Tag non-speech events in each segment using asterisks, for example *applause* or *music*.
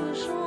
Venu se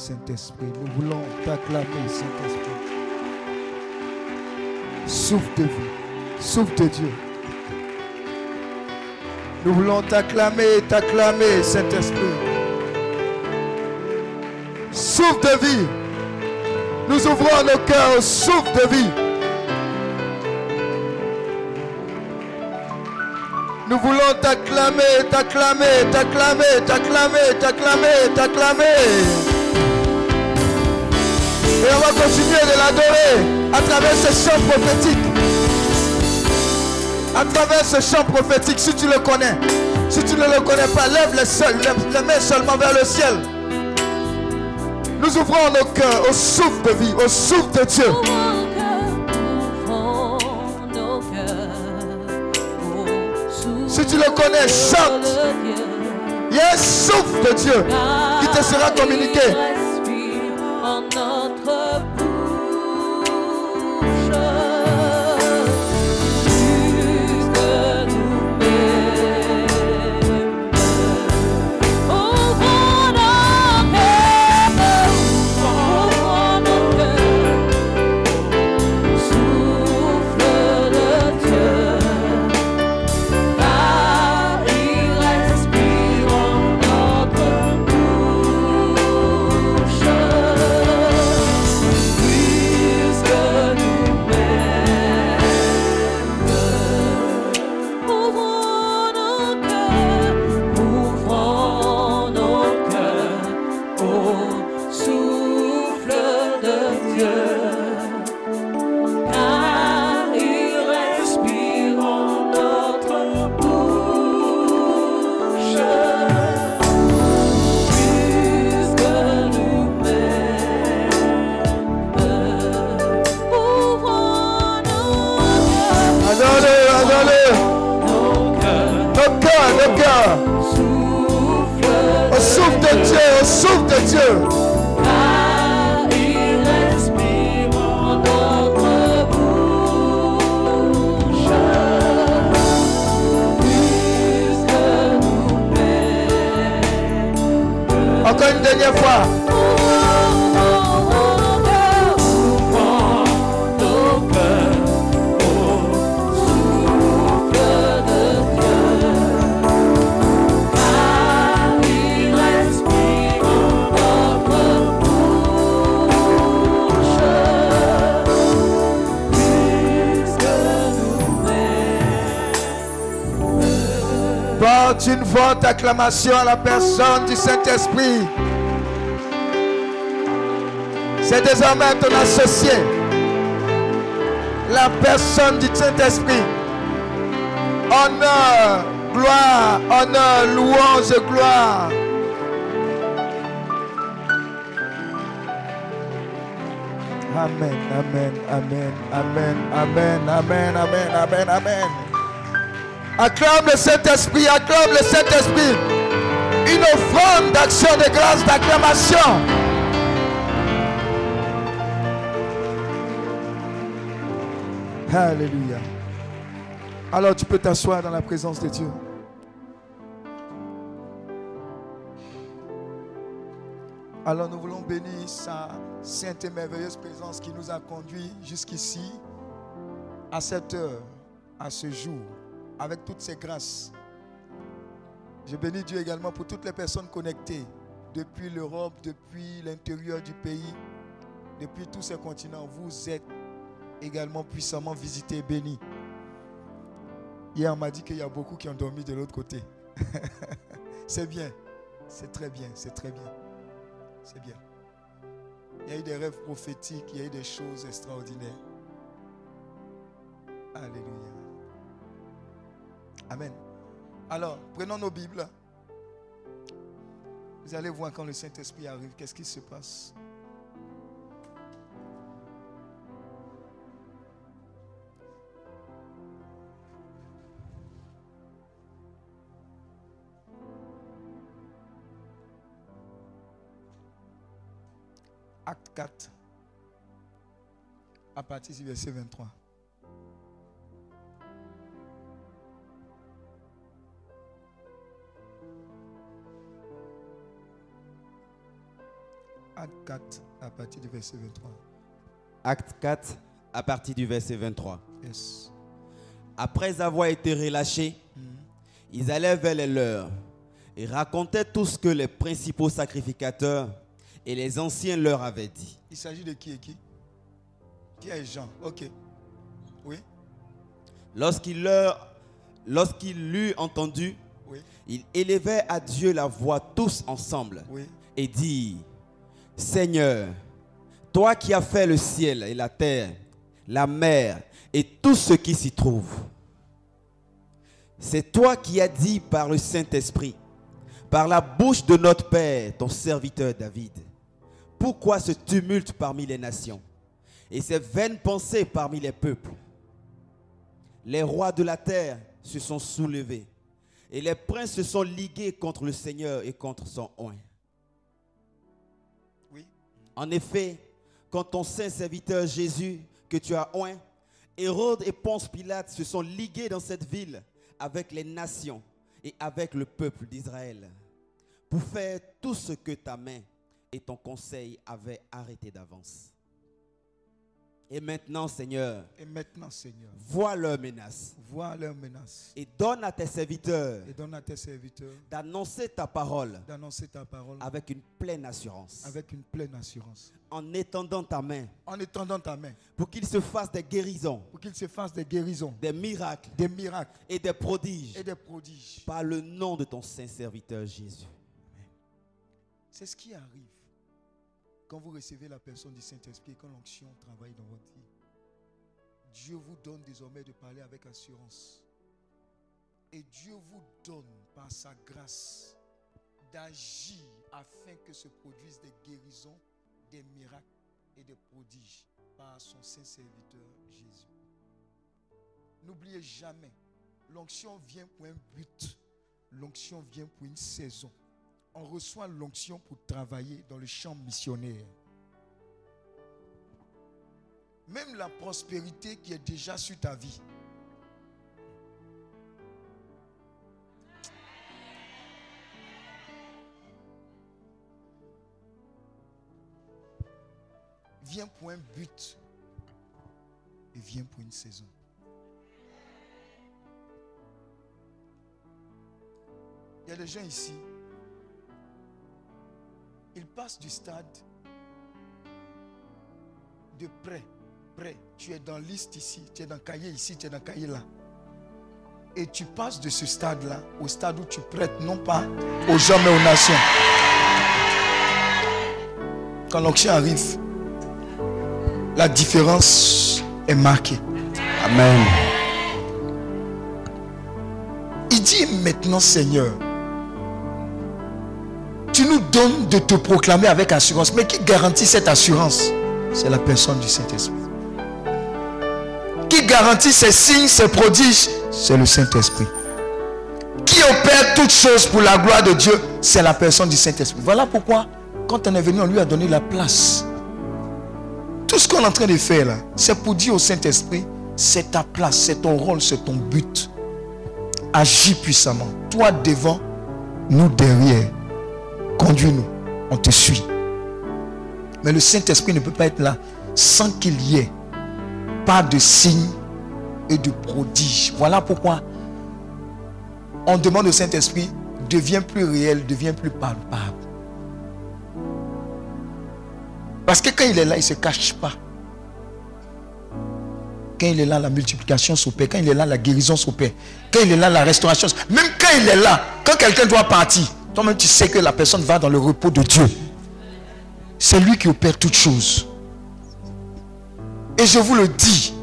Saint-Esprit. Nous voulons t'acclamer, Saint-Esprit. Souffle de vie, souffle de Dieu. Nous voulons t'acclamer, t'acclamer, Saint-Esprit. Souffle de vie. Nous ouvrons nos cœurs souffle de vie. Nous voulons t'acclamer, t'acclamer, t'acclamer, t'acclamer, t'acclamer, t'acclamer. Et on va continuer de l'adorer à travers ce chant prophétique. À travers ce chant prophétique, si tu le connais. Si tu ne le connais pas, lève les, seuls, lève les mains seulement vers le ciel. Nous ouvrons nos cœurs au souffle de vie, au souffle de Dieu. Si tu le connais, chante. Il y a un souffle de Dieu qui te sera communiqué. Acclamation à la personne du Saint-Esprit. C'est désormais ton associé. La personne du Saint-Esprit. Honneur, gloire, honneur, louange, gloire. Amen, amen, amen, amen, amen, amen, amen, amen, amen. Acclame le Saint-Esprit, acclame le Saint-Esprit. Une offrande d'action de grâce, d'acclamation. Alléluia. Alors tu peux t'asseoir dans la présence de Dieu. Alors nous voulons bénir sa sainte et merveilleuse présence qui nous a conduits jusqu'ici, à cette heure, à ce jour, avec toutes ces grâces. Je bénis Dieu également pour toutes les personnes connectées depuis l'Europe, depuis l'intérieur du pays, depuis tous ces continents. Vous êtes également puissamment visités et bénis. Hier, on m'a dit qu'il y a beaucoup qui ont dormi de l'autre côté. *laughs* c'est bien, c'est très bien, c'est très bien. C'est bien. Il y a eu des rêves prophétiques, il y a eu des choses extraordinaires. Alléluia. Amen. Alors, prenons nos Bibles. Vous allez voir quand le Saint-Esprit arrive, qu'est-ce qui se passe? Acte 4, à partir du verset 23. 4, à partir du verset 23. Acte 4, à partir du verset 23. Yes. Après avoir été relâchés, ils allèrent vers les leurs et racontaient tout ce que les principaux sacrificateurs et les anciens leur avaient dit. Il s'agit de qui et qui? Qui est Jean? Ok. Oui, Lorsqu'il leur, lorsqu'il l'eut entendu, oui, ils élevaient à Dieu la voix tous ensemble oui. et dit Seigneur, toi qui as fait le ciel et la terre, la mer et tout ce qui s'y trouve, c'est toi qui as dit par le Saint-Esprit, par la bouche de notre Père, ton serviteur David, pourquoi ce tumulte parmi les nations et ces vaines pensées parmi les peuples? Les rois de la terre se sont soulevés Et les princes se sont ligués contre le Seigneur et contre son oint. En effet, quand ton saint serviteur Jésus, que tu as oint, Hérode et Ponce Pilate se sont ligués dans cette ville avec les nations et avec le peuple d'Israël pour faire tout ce que ta main et ton conseil avaient arrêté d'avance. Et maintenant, Seigneur, Et maintenant, Seigneur, vois leurs menaces vois leurs menaces et donne à tes serviteurs et donne à tes serviteurs d'annoncer ta parole d'annoncer ta parole avec une pleine assurance, avec une pleine assurance. en étendant ta main. En étendant ta main. Pour qu'ils se fassent des guérisons, pour qu'il se fasse des guérisons, des miracles des miracles et des prodiges. et des prodiges. par le nom de ton saint serviteur Jésus. C'est ce qui arrive quand vous recevez la personne du Saint-Esprit quand l'onction travaille dans votre vie. Dieu vous donne désormais de parler avec assurance. Et Dieu vous donne par sa grâce d'agir afin que se produisent des guérisons, des miracles et des prodiges par son saint serviteur Jésus. N'oubliez jamais, l'onction vient pour un but. L'onction vient pour une saison on reçoit l'onction pour travailler dans le champ missionnaire. Même la prospérité qui est déjà sur ta vie. Vient pour un but et vient pour une saison. Il y a des gens ici, ils passent du stade de prêt, prêt. Tu es dans liste ici, tu es dans cahier ici, tu es dans cahier là. Et tu passes de ce stade-là au stade où tu prêtes non pas aux gens mais aux nations. Quand l'onction arrive, la différence est marquée. Amen. Il dit maintenant, Seigneur, de te proclamer avec assurance. Mais qui garantit cette assurance C'est la personne du Saint-Esprit. Qui garantit ces signes, ces prodiges C'est le Saint-Esprit. Qui opère toutes choses pour la gloire de Dieu C'est la personne du Saint-Esprit. Voilà pourquoi, quand on est venu, on lui a donné la place. Tout ce qu'on est en train de faire là, c'est pour dire au Saint-Esprit, c'est ta place, c'est ton rôle, c'est ton but. Agis puissamment. Toi devant, nous derrière. Conduis-nous, on te suit. Mais le Saint-Esprit ne peut pas être là sans qu'il y ait pas de signes et de prodiges. Voilà pourquoi on demande au Saint-Esprit, devient plus réel, devient plus palpable. Parce que quand il est là, il ne se cache pas. Quand il est là, la multiplication s'opère. Quand il est là, la guérison s'opère. Quand il est là, la restauration. Même quand il est là, quand quelqu'un doit partir, toi-même tu sais que la personne va dans le repos de Dieu. C'est lui qui opère toutes choses. Et je vous le dis,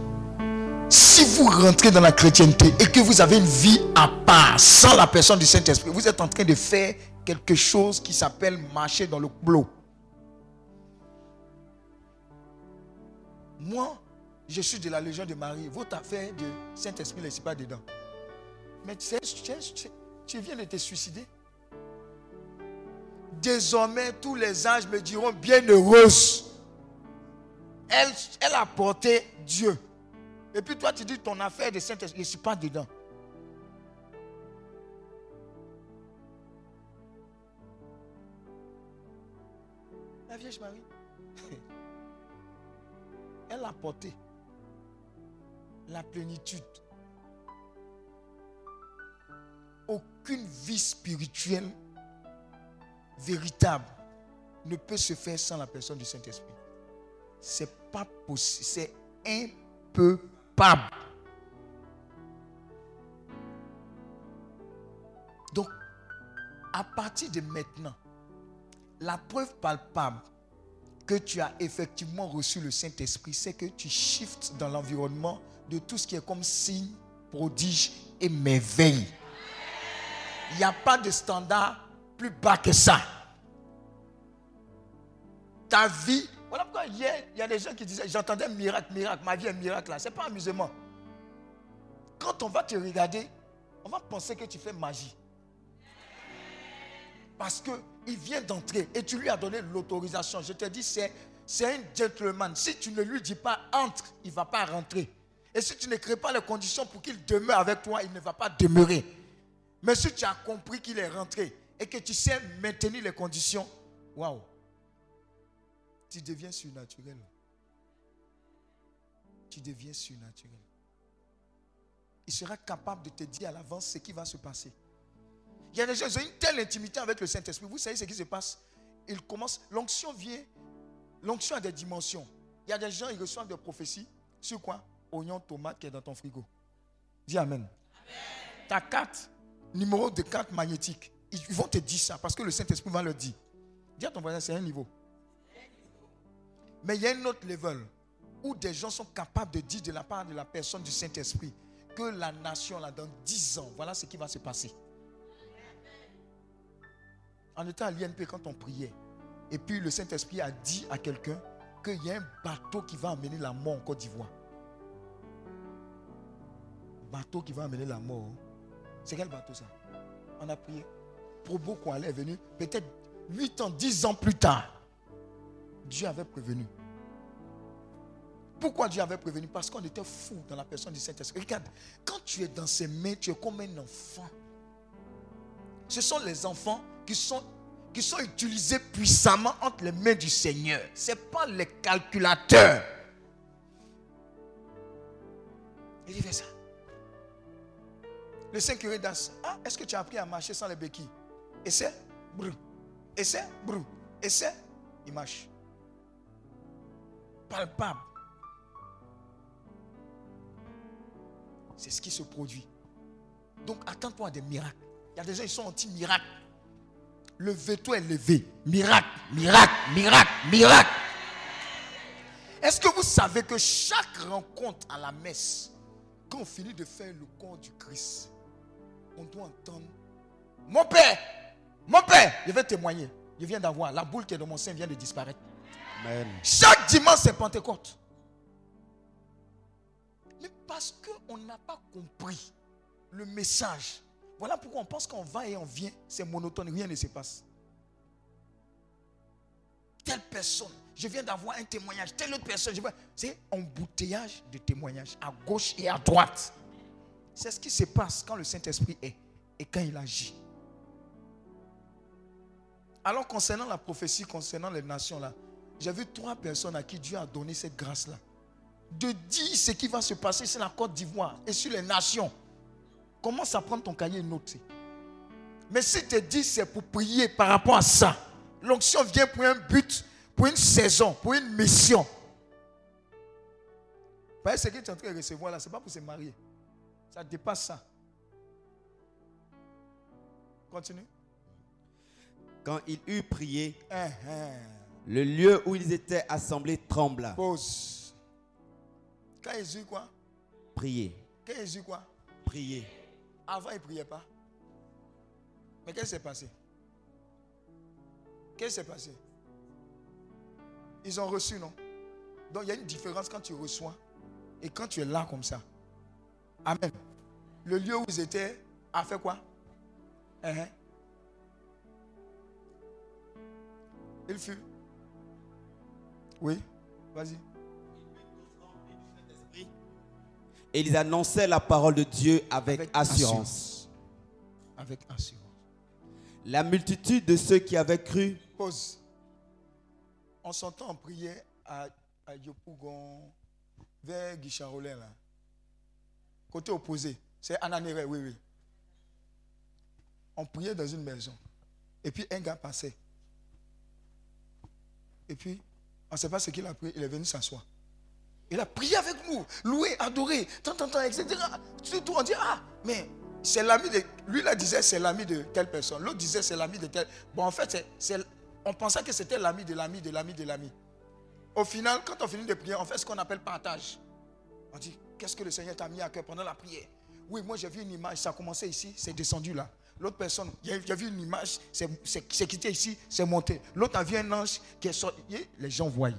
si vous rentrez dans la chrétienté et que vous avez une vie à part, sans la personne du Saint-Esprit, vous êtes en train de faire quelque chose qui s'appelle marcher dans le clos. Moi, je suis de la Légion de Marie. Votre affaire de Saint-Esprit ne pas dedans. Mais tu viens de te suicider. Désormais, tous les anges me diront bienheureuse. Elle, elle a porté Dieu. Et puis toi, tu dis ton affaire de Saint-Esprit, je ne suis pas dedans. La Vierge Marie, *laughs* elle a porté la plénitude. Aucune vie spirituelle véritable ne peut se faire sans la personne du Saint-Esprit. C'est pas possible, c'est impeuable. Donc, à partir de maintenant, la preuve palpable que tu as effectivement reçu le Saint-Esprit, c'est que tu shifts dans l'environnement de tout ce qui est comme signe, prodige et merveille. Il n'y a pas de standard plus bas que ça. Ta vie, voilà pourquoi hier, il y a des gens qui disaient, j'entendais miracle, miracle, ma vie est miracle là. Ce n'est pas amusement. Quand on va te regarder, On va penser que tu fais magie. Parce qu'il vient d'entrer et tu lui as donné l'autorisation. Je te dis, c'est, c'est un gentleman. Si tu ne lui dis pas entre, il ne va pas rentrer. Et si tu ne crées pas les conditions pour qu'il demeure avec toi, il ne va pas demeurer. Mais si tu as compris qu'il est rentré et que tu sais maintenir les conditions, waouh, tu deviens surnaturel. Tu deviens surnaturel. Il sera capable de te dire à l'avance ce qui va se passer. Il y a des gens qui ont une telle intimité avec le Saint-Esprit. Vous savez ce qui se passe? Il commence, l'onction vient, l'onction a des dimensions. Il y a des gens, ils reçoivent des prophéties sur quoi? Oignon, tomate qui est dans ton frigo. Dis Amen. Ta carte, numéro de carte magnétique, ils vont te dire ça parce que le Saint-Esprit va leur dire. Dis à ton voisin, c'est un niveau. Mais il y a un autre level où des gens sont capables de dire de la part de la personne du Saint-Esprit que la nation, là, dans 10 ans, voilà ce qui va se passer. On était à l'INP quand on priait. Et puis le Saint-Esprit a dit à quelqu'un qu'il y a un bateau qui va amener la mort en Côte d'Ivoire. Bateau qui va amener la mort. C'est quel bateau ça? On a prié. Probo Kouale est venu peut-être 8 ans, 10 ans plus tard. Dieu avait prévenu. Pourquoi Dieu avait prévenu? Parce qu'on était fou dans la personne du Saint-Esprit. Regarde, quand tu es dans ses mains, tu es comme un enfant. Ce sont les enfants qui sont, qui sont utilisés puissamment entre les mains du Seigneur. Ce n'est pas les calculateurs. Il dit, fais ça. Le Saint curé d'As, ah, est-ce que tu as appris à marcher sans les béquilles? Essaie, brou. Essaie, brou. Essaie, il marche. Palpable. C'est ce qui se produit. Donc attends-toi à des miracles. Il y a des gens qui sont anti-miracles. Le veto est levé. Miracle, miracle, miracle, miracle. Est-ce que vous savez que chaque rencontre à la messe, quand on finit de faire le corps du Christ, on doit entendre Mon Père, mon Père, je vais témoigner. Je viens d'avoir, la boule qui est dans mon sein vient de disparaître. Amen. Chaque dimanche, c'est Pentecôte. Mais parce qu'on n'a pas compris le message. Voilà pourquoi on pense qu'on va et on vient, c'est monotone, rien ne se passe. Telle personne, je viens d'avoir un témoignage, telle autre personne, je vois. C'est embouteillage de témoignages à gauche et à droite. C'est ce qui se passe quand le Saint-Esprit est et quand il agit. Alors concernant la prophétie, concernant les nations là, j'ai vu trois personnes à qui Dieu a donné cette grâce-là. De dire ce qui va se passer sur la Côte d'Ivoire et sur les nations. Commence à prendre ton cahier et noter. Mais si tu dis c'est pour prier par rapport à ça, l'onction vient pour un but, pour une saison, pour une mission. Parce que ce que tu es en train de recevoir là, ce n'est pas pour se marier. Ça dépasse ça. Continue. Quand il eut prié, hein. le lieu où ils étaient assemblés trembla. Pause. Quand Jésus quoi? Priez, Quand Jésus quoi? Priez. Avant, il ne priait pas. Mais qu'est-ce qui s'est passé? Qu'est-ce qui s'est passé? Ils ont reçu, non? Donc il y a une différence quand tu reçois et quand tu es là comme ça. Amen. Le lieu où ils étaient a fait quoi? Hein? Il fut. Oui, vas-y. Et ils annonçaient la parole de Dieu avec, assurance. Avec assurance. La multitude de ceux qui avaient cru Pause. On s'entend en prière à, à Yopougon, vers Guicharolin, là. Côté opposé. C'est Ananéré, oui, oui. On priait dans une maison. Et puis un gars passait. Et puis, on ne sait pas ce qu'il a pris. Il est venu s'asseoir. Il a prié avec nous, loué, adoré, tant, tant, tant, etc. Surtout, on dit, ah, mais c'est l'ami de. Lui, là, disait, c'est l'ami de telle personne. L'autre disait, c'est l'ami de telle. Bon, en fait, on pensait que c'était l'ami de l'ami de l'ami de l'ami. Au final, quand on finit de prier, on fait ce qu'on appelle partage. On dit, qu'est-ce que le Seigneur t'a mis à cœur pendant la prière? Oui, moi, j'ai vu une image, ça a commencé ici, c'est descendu là. L'autre personne, j'ai vu une image, c'est c'est quitté ici, c'est monté. L'autre a vu un ange qui est sorti. Les gens voient.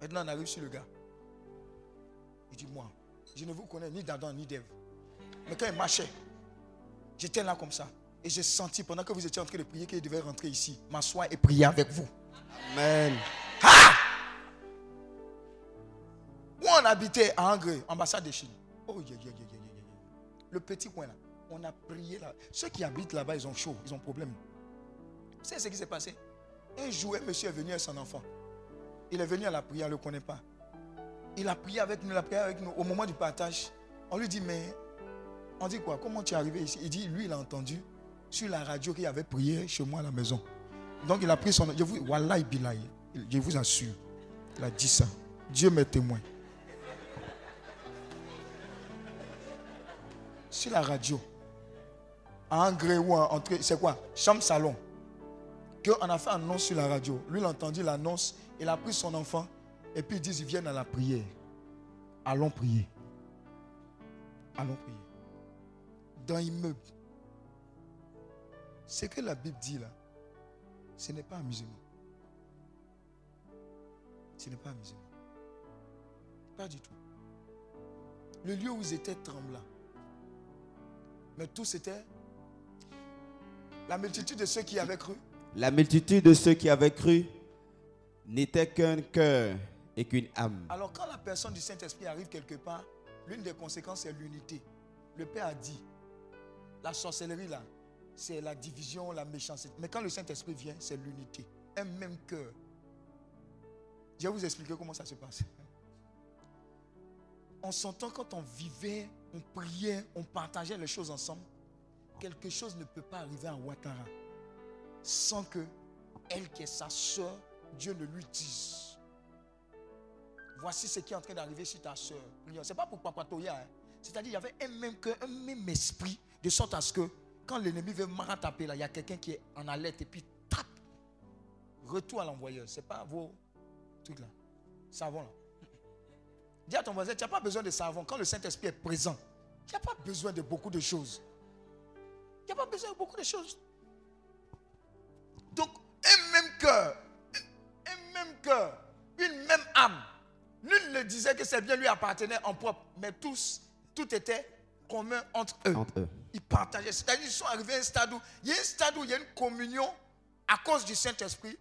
Maintenant, on arrive sur le gars. Il dit, moi, je ne vous connais ni d'Adam ni d'Ève. Mais quand il marchait, j'étais là comme ça. Et j'ai senti, pendant que vous étiez en train de prier, qu'il devait rentrer ici, m'asseoir et prier avec vous. Amen. Où on habitait à Angré, ambassade de Chine. Oh, yeah, yeah, yeah, yeah, yeah, yeah. Le petit coin là, on a prié là. Ceux qui habitent là-bas, ils ont chaud, ils ont problème. Savez ce qui s'est passé Un jour, un monsieur est venu avec son enfant. Il est venu à la prière, on ne le connaît pas. Il a prié avec nous, il a prié avec nous. Au moment du partage, on lui dit, mais on dit quoi? Comment tu es arrivé ici? Il dit, lui, il a entendu sur la radio qu'il avait prié chez moi à la maison. Donc il a pris son... Je vous, je vous assure, il a dit ça. Dieu m'est témoin. Sur la radio, à Angré ou entrée, c'est quoi? Chambre salon. Qu'on a fait un annonce sur la radio. Lui, il a entendu l'annonce, il a pris son enfant, et puis ils disent, ils viennent à la prière. Allons prier. Allons prier. Dans l'immeuble. Ce que la Bible dit là, ce n'est pas un musulman. Ce n'est pas un musulman. Pas du tout. Le lieu où ils étaient tremblant. Mais tout c'était la multitude de ceux qui avaient cru. La multitude de ceux qui avaient cru n'était qu'un cœur et qu'une âme. Alors quand la personne du Saint-Esprit arrive quelque part, l'une des conséquences c'est l'unité. Le Père a dit, la sorcellerie là, c'est la division, la méchanceté. Mais quand le Saint-Esprit vient, c'est l'unité. Un même cœur. Je vais vous expliquer comment ça se passe. On s'entend quand on vivait, on priait, on partageait les choses ensemble. Quelque chose ne peut pas arriver à Ouattara sans que elle qui est sa soeur, Dieu ne lui dise. Voici ce qui est en train d'arriver sur ta soeur. Ce n'est pas pour papatoya. hein. C'est-à-dire, il y avait un même cœur, un même esprit, de sorte à ce que quand l'ennemi veut taper là, il y a quelqu'un qui est en alerte et puis tape. Retour à l'envoyeur. Ce n'est pas vos trucs là. Savon là. Dis à ton voisin, tu n'as pas besoin de savon. Quand le Saint-Esprit est présent, n'y a pas besoin de beaucoup de choses. Il n'y a pas besoin de beaucoup de choses. Donc, un même cœur, un- même cœur, une même âme. Nul ne disait que c'est bien lui appartenait en propre, mais tous, tout était commun entre eux. Entre eux. Ils partageaient. C'est-à-dire qu'ils sont arrivés à un stade où il y a un stade où il y a une communion à cause du Saint-Esprit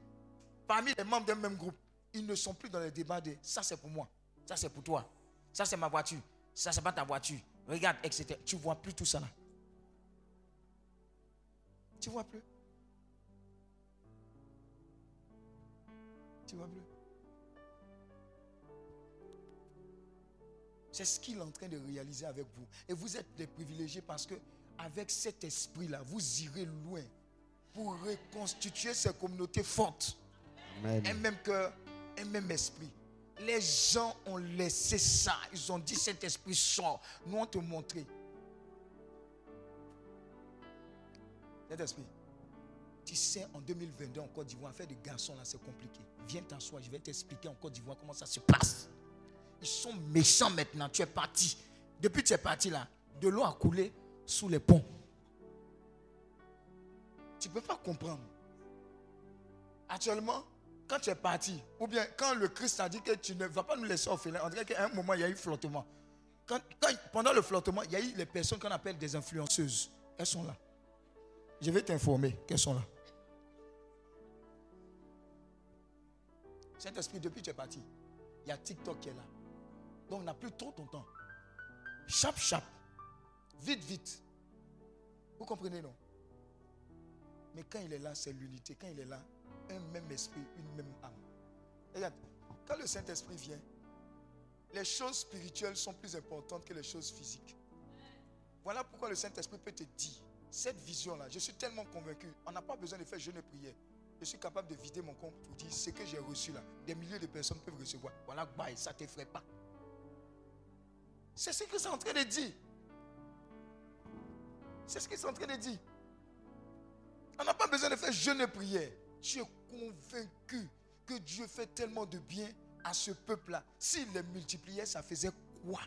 parmi les membres d'un même groupe. Ils ne sont plus dans les débats de ça c'est pour moi, ça c'est pour toi, ça c'est ma voiture, ça c'est pas ta voiture. Regarde, etc. Tu vois plus tout ça là. Tu vois plus. Tu vois plus. C'est ce qu'il est en train de réaliser avec vous. Et vous êtes des privilégiés parce que avec cet esprit-là, vous irez loin pour reconstituer ces communautés fortes. Amen. Un même cœur, un même esprit. Les gens ont laissé ça. Ils ont dit cet esprit sort. Nous on te montrer. Cet esprit. Tu sais, en 2022 en Côte d'Ivoire, faire des garçons là, c'est compliqué. Viens t'asseoir, je vais t'expliquer en Côte d'Ivoire comment ça se passe. Ils sont méchants maintenant. Tu es parti. Depuis que tu es parti là, de l'eau a coulé sous les ponts. Tu ne peux pas comprendre. Actuellement, quand tu es parti, ou bien quand le Christ a dit que tu ne vas pas nous laisser orphelins, on dirait qu'à un moment, il y a eu flottement. Pendant le flottement, il y a eu les personnes qu'on appelle des influenceuses. Elles sont là. Je vais t'informer qu'elles sont là. Saint-Esprit, depuis que tu es parti, il y a TikTok qui est là. Donc on n'a plus trop ton temps. Chap, chap. Vite, vite. Vous comprenez, non? Mais quand il est là, c'est l'unité. Quand il est là, un même esprit, une même âme. Regarde, quand le Saint-Esprit vient, les choses spirituelles sont plus importantes que les choses physiques. Voilà pourquoi le Saint-Esprit peut te dire, cette vision-là, je suis tellement convaincu, on n'a pas besoin de faire jeûne et prière. Je suis capable de vider mon compte pour dire ce que j'ai reçu là. Des milliers de personnes peuvent recevoir. Voilà, bye, ça ne t'effraie pas. C'est ce que c'est en train de dire. C'est ce qu'ils sont en train de dire. On n'a pas besoin de faire jeûne et prière. Tu es convaincu que Dieu fait tellement de bien à ce peuple-là. S'il les multipliait, ça faisait quoi?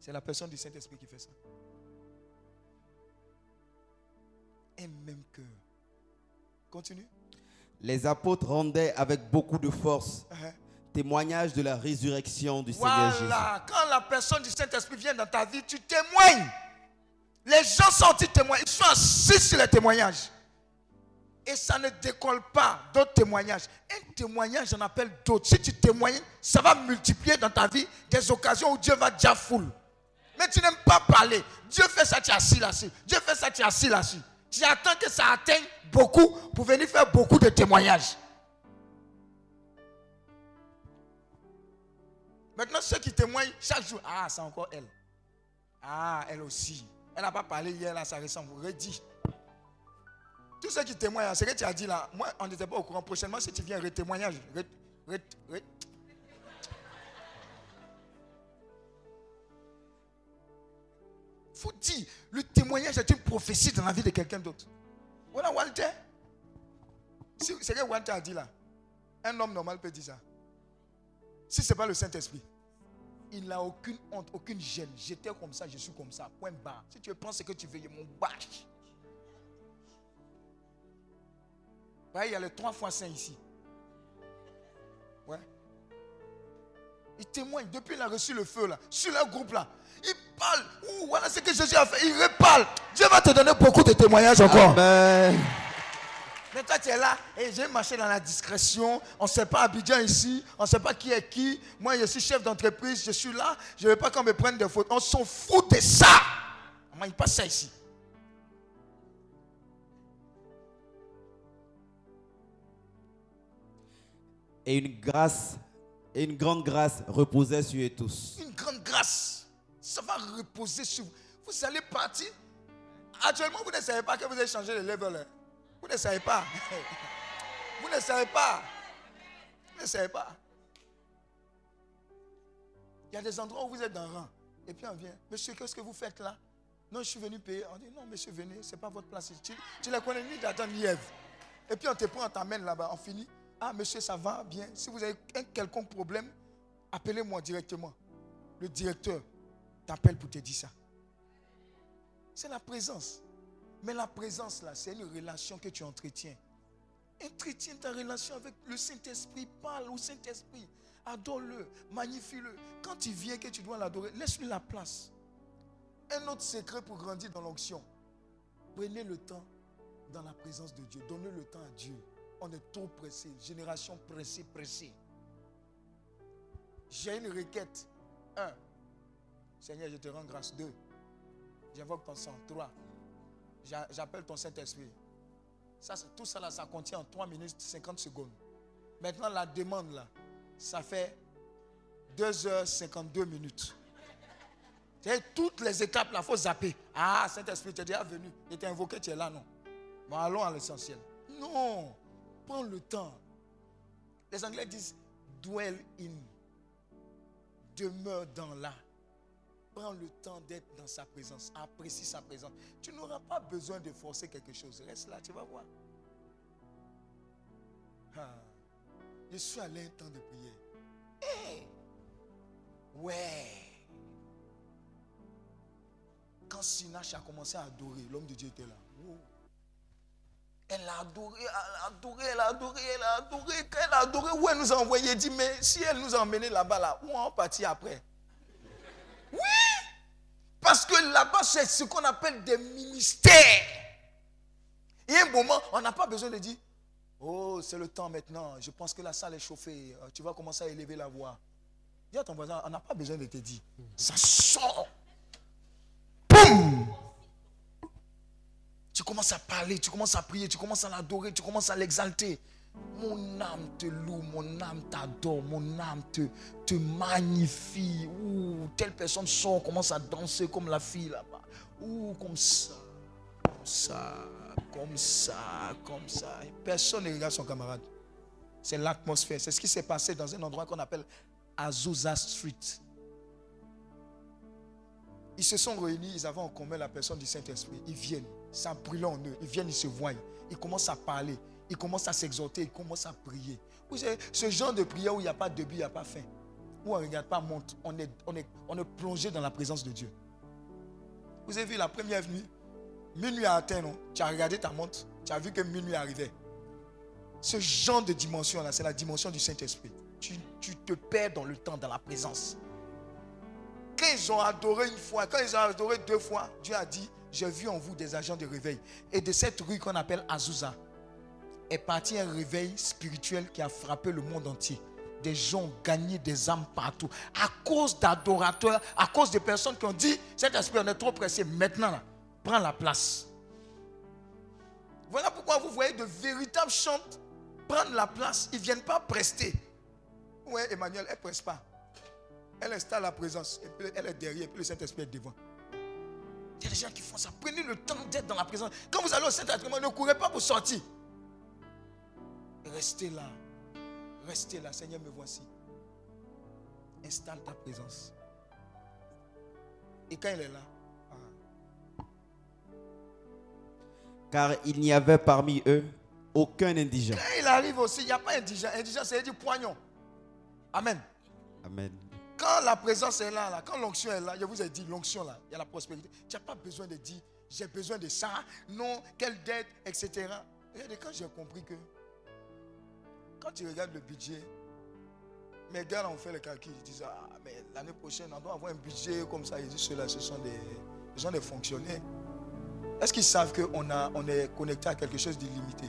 C'est la personne du Saint-Esprit qui fait ça. Un même cœur. Continue. Les apôtres rendaient avec beaucoup de force Uh-huh. témoignage de la résurrection du Seigneur Jésus. Quand la personne du Saint-Esprit vient dans ta vie, tu témoignes. Les gens sont anti témoins, ils sont assis sur les témoignages. Et ça ne décolle pas d'autres témoignages. Un témoignage, j'en appelle d'autres. Si tu témoignes, ça va multiplier dans ta vie des occasions où Dieu va déjà full. Mais tu n'aimes pas parler. Dieu fait ça, tu es assis là-dessus. Dieu fait ça, tu es assis là-dessus. Tu attends que ça atteigne beaucoup pour venir faire beaucoup de témoignages. Maintenant, ceux qui témoignent chaque jour, ah, c'est encore elle. Ah, elle aussi. Elle n'a pas parlé hier, là, ça ressemble. Redis. Tous ceux qui témoignent, ce que tu as dit là, moi, on n'était pas au courant. Prochainement, si tu viens, retémoignage. Prophétie dans la vie de quelqu'un d'autre. Voilà Walter. C'est ce que Walter a dit là. Un homme normal peut dire ça. Si ce n'est pas le Saint-Esprit, il n'a aucune honte, aucune gêne. J'étais comme ça, je suis comme ça. Point barre. Si tu penses que tu veux, mon bâche. Il y a les trois fois saint ici. Il témoigne depuis qu'il a reçu le feu là, sur leur groupe là. Il parle. Ouh, voilà ce que Jésus a fait. Il reparle. Dieu va te donner beaucoup de témoignages encore. Amen. Mais toi, tu es là et j'ai marché dans la discrétion. On ne sait pas Abidjan ici. On ne sait pas qui est qui. Moi, je suis chef d'entreprise. Je suis là. Je ne veux pas qu'on me prenne des photos. On s'en fout de ça. Comment il passe ça ici Et une grâce, et une grande grâce reposait sur eux tous. Une grande grâce. Ça va reposer sur vous. Vous allez partir. Actuellement, vous ne savez pas que vous avez changé de level. hein. Vous ne savez pas. *laughs* Vous ne savez pas. Vous ne savez pas. Il y a des endroits où vous êtes dans rang. Et puis on vient. Monsieur, qu'est-ce que vous faites là? Non, je suis venu payer. On dit, non, monsieur, venez. Ce n'est pas votre place. Tu, tu les connais ni d'Adam ni Ève. Et puis on te prend, on t'amène là-bas. On finit. Ah, monsieur, ça va bien. Si vous avez un quelconque problème, appelez-moi directement. Le directeur t'appelle pour te dire ça. C'est la présence. Mais la présence, là, c'est une relation que tu entretiens. Entretiens ta relation avec le Saint-Esprit. Parle au Saint-Esprit. Adore-le. Magnifie-le. Quand il vient que tu dois l'adorer, laisse-lui la place. Un autre secret pour grandir dans l'onction. Prenez le temps dans la présence de Dieu. Donnez le temps à Dieu. On est trop pressé. Génération pressée, pressée. J'ai une requête. Un. Seigneur, je te rends grâce. Deux. J'invoque ton sang. Trois. J'a- J'appelle ton Saint-Esprit. Ça, tout ça, là, ça contient en 3 minutes 50 secondes. Maintenant, la demande, là, ça fait 2 heures 52 minutes. C'est toutes les étapes, là, il faut zapper. Ah, Saint-Esprit, tu es déjà venu. Il t'a invoqué, tu es là, non? Bon, allons à l'essentiel. Non. Prends le temps. Les Anglais disent dwell in. Demeure dans là. Prends le temps d'être dans sa présence. Apprécie sa présence. Tu n'auras pas besoin de forcer quelque chose. Reste là, tu vas voir. Ah. Je suis allé un temps de prière. Ouais. Quand Sinache a commencé à adorer, l'homme de Dieu était là. Wow. Elle a adoré, elle a adoré, elle a adoré, elle a adoré. Quand elle a adoré, où elle nous a envoyé, elle dit, mais si elle nous a emmenés là-bas, là, où on partit après? Oui Parce que là-bas, c'est ce qu'on appelle des ministères. Et un moment, on n'a pas besoin de dire, oh, c'est le temps maintenant, je pense que la salle est chauffée, Euh, tu vas commencer à élever la voix. Dis à ton voisin, on n'a pas besoin de te dire. Ça sort. Boum tu commences à parler, tu commences à prier, tu commences à l'adorer, tu commences à l'exalter. Mon âme te loue, mon âme t'adore, mon âme te, magnifie. Ouh, telle personne sort, commence à danser comme la fille là-bas. Ouh, comme ça, comme ça, comme ça, comme ça. Personne ne regarde son camarade. C'est l'atmosphère. C'est ce qui s'est passé dans un endroit qu'on appelle Azusa Street. Ils se sont réunis, ils avaient en commun la personne du Saint-Esprit. Ils viennent, ça brûle en eux. Ils viennent, ils se voient. Ils commencent à parler. Ils commencent à s'exhorter. Ils commencent à prier. Vous savez, ce genre de prière où il n'y a pas de début, il n'y a pas fin. Où on ne regarde pas, monte. On est, on, est, on est plongé dans la présence de Dieu. Vous avez vu la première nuit? Minuit a atteint, non? Tu as regardé ta montre. Tu as vu que minuit arrivait. Ce genre de dimension-là, c'est la dimension du Saint-Esprit. tu, tu te perds dans le temps, dans la présence. Quand ils ont adoré une fois, quand ils ont adoré deux fois, Dieu a dit, j'ai vu en vous des agents de réveil. Et de cette rue qu'on appelle Azusa, est parti un réveil spirituel qui a frappé le monde entier. Des gens ont gagné des âmes partout. À cause d'adorateurs, à cause de personnes qui ont dit, cet esprit, on est trop pressé. Maintenant, prends la place. Voilà pourquoi vous voyez de véritables chantes prendre la place. Ils ne viennent pas prester. Oui, Emmanuel, elle ne presse pas. Elle installe la présence. Et puis elle est derrière. Et puis le Saint-Esprit est devant. Il y a des gens qui font ça. Prenez le temps d'être dans la présence. Quand vous allez au Saint-Esprit, ne courez pas pour sortir. Restez là. Restez là. Seigneur, me voici. Installe ta présence. Et quand il est là, ah, Car il n'y avait parmi eux aucun indigent. quand il arrive aussi, il n'y a pas indigent. Indigent, c'est dire poignon. Amen. Amen. Quand la présence est là, quand l'onction est là, je vous ai dit, l'onction là, il y a la prospérité. Tu n'as pas besoin de dire, j'ai besoin de ça, non, quelle dette, etc. Regardez, quand j'ai compris que, quand tu regardes le budget, mes gars ont fait le calcul, ils disent, ah, mais l'année prochaine, on doit avoir un budget comme ça. Ils disent, ceux-là, ce sont des, ce sont des fonctionnaires. Est-ce qu'ils savent qu'on on est connecté à quelque chose d'illimité?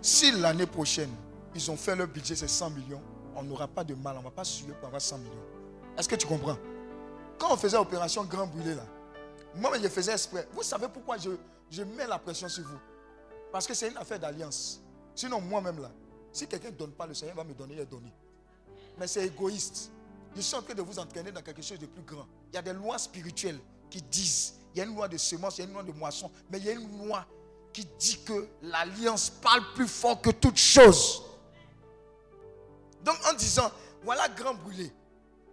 Si l'année prochaine, ils ont fait leur budget, c'est 100 millions, on n'aura pas de mal, on ne va pas suer pour avoir 100 millions. Est-ce que tu comprends? Quand on faisait opération Grand Brûlé, là, moi, je faisais exprès. Vous savez pourquoi je, je mets la pression sur vous? Parce que c'est une affaire d'alliance. Sinon, moi-même, là, si quelqu'un ne donne pas, le Seigneur va me donner, va donner. Mais c'est égoïste. Je suis en train de vous entraîner dans quelque chose de plus grand. Il y a des lois spirituelles qui disent, il y a une loi de semence, il y a une loi de moisson, mais il y a une loi qui dit que l'alliance parle plus fort que toute chose. Donc en disant, voilà grand brûlé,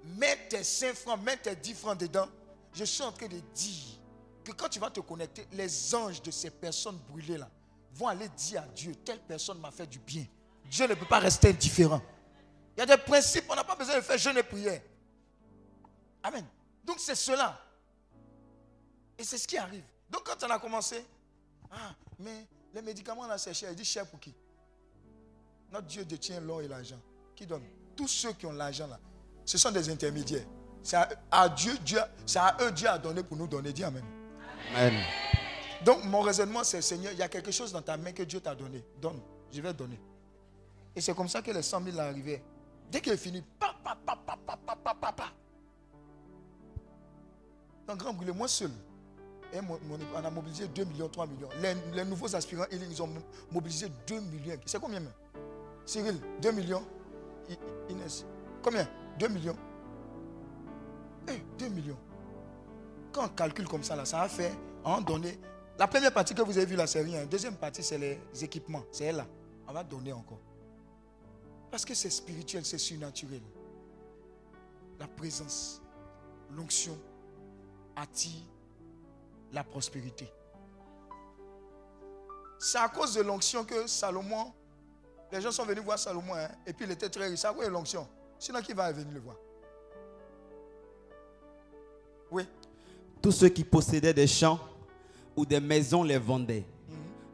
mets tes 5 francs, mets tes 10 francs dedans, je suis en train de dire que quand tu vas te connecter, les anges de ces personnes brûlées là vont aller dire à Dieu, telle personne m'a fait du bien. Dieu ne peut pas rester indifférent. Il y a des principes, on n'a pas besoin de faire jeûne et prière. Amen. Donc c'est cela. Et c'est ce qui arrive. Donc quand on a commencé, ah, mais les médicaments là c'est cher. Il dit cher pour qui? Notre Dieu détient l'or et l'argent. Qui donne Tous ceux qui ont l'argent là, ce sont des intermédiaires. C'est à, à Dieu, Dieu, c'est à eux Dieu a donné pour nous donner. Dis Amen. Amen. Donc mon raisonnement c'est Seigneur, il y a quelque chose dans ta main que Dieu t'a donné. Donne, je vais donner. Et c'est comme ça que les 100 000 arrivaient. Dès qu'il est fini, pa, pa, pa, pa, pa, pa, pa, pa, pa. Dans Grand Brûlé, moi seul. Et mon- mon- on a mobilisé 2 millions, 3 millions. Les, les nouveaux aspirants, ils, ils ont mobilisé 2 millions. C'est combien même? Cyril, 2 millions. Inès, combien? 2 millions. Eh, 2 millions. Quand on calcule comme ça, là, ça a fait, à un donné. La première partie que vous avez vue là, c'est rien. Deuxième partie, c'est les équipements. C'est là. On va donner encore. Parce que c'est spirituel, c'est surnaturel. La présence, l'onction attire la prospérité. C'est à cause de l'onction que Salomon, les gens sont venus voir Salomon, hein, et puis il était très riche. Cause de l'onction? Sinon, qui va venir le voir Oui. Tous ceux qui possédaient des champs ou des maisons les vendaient,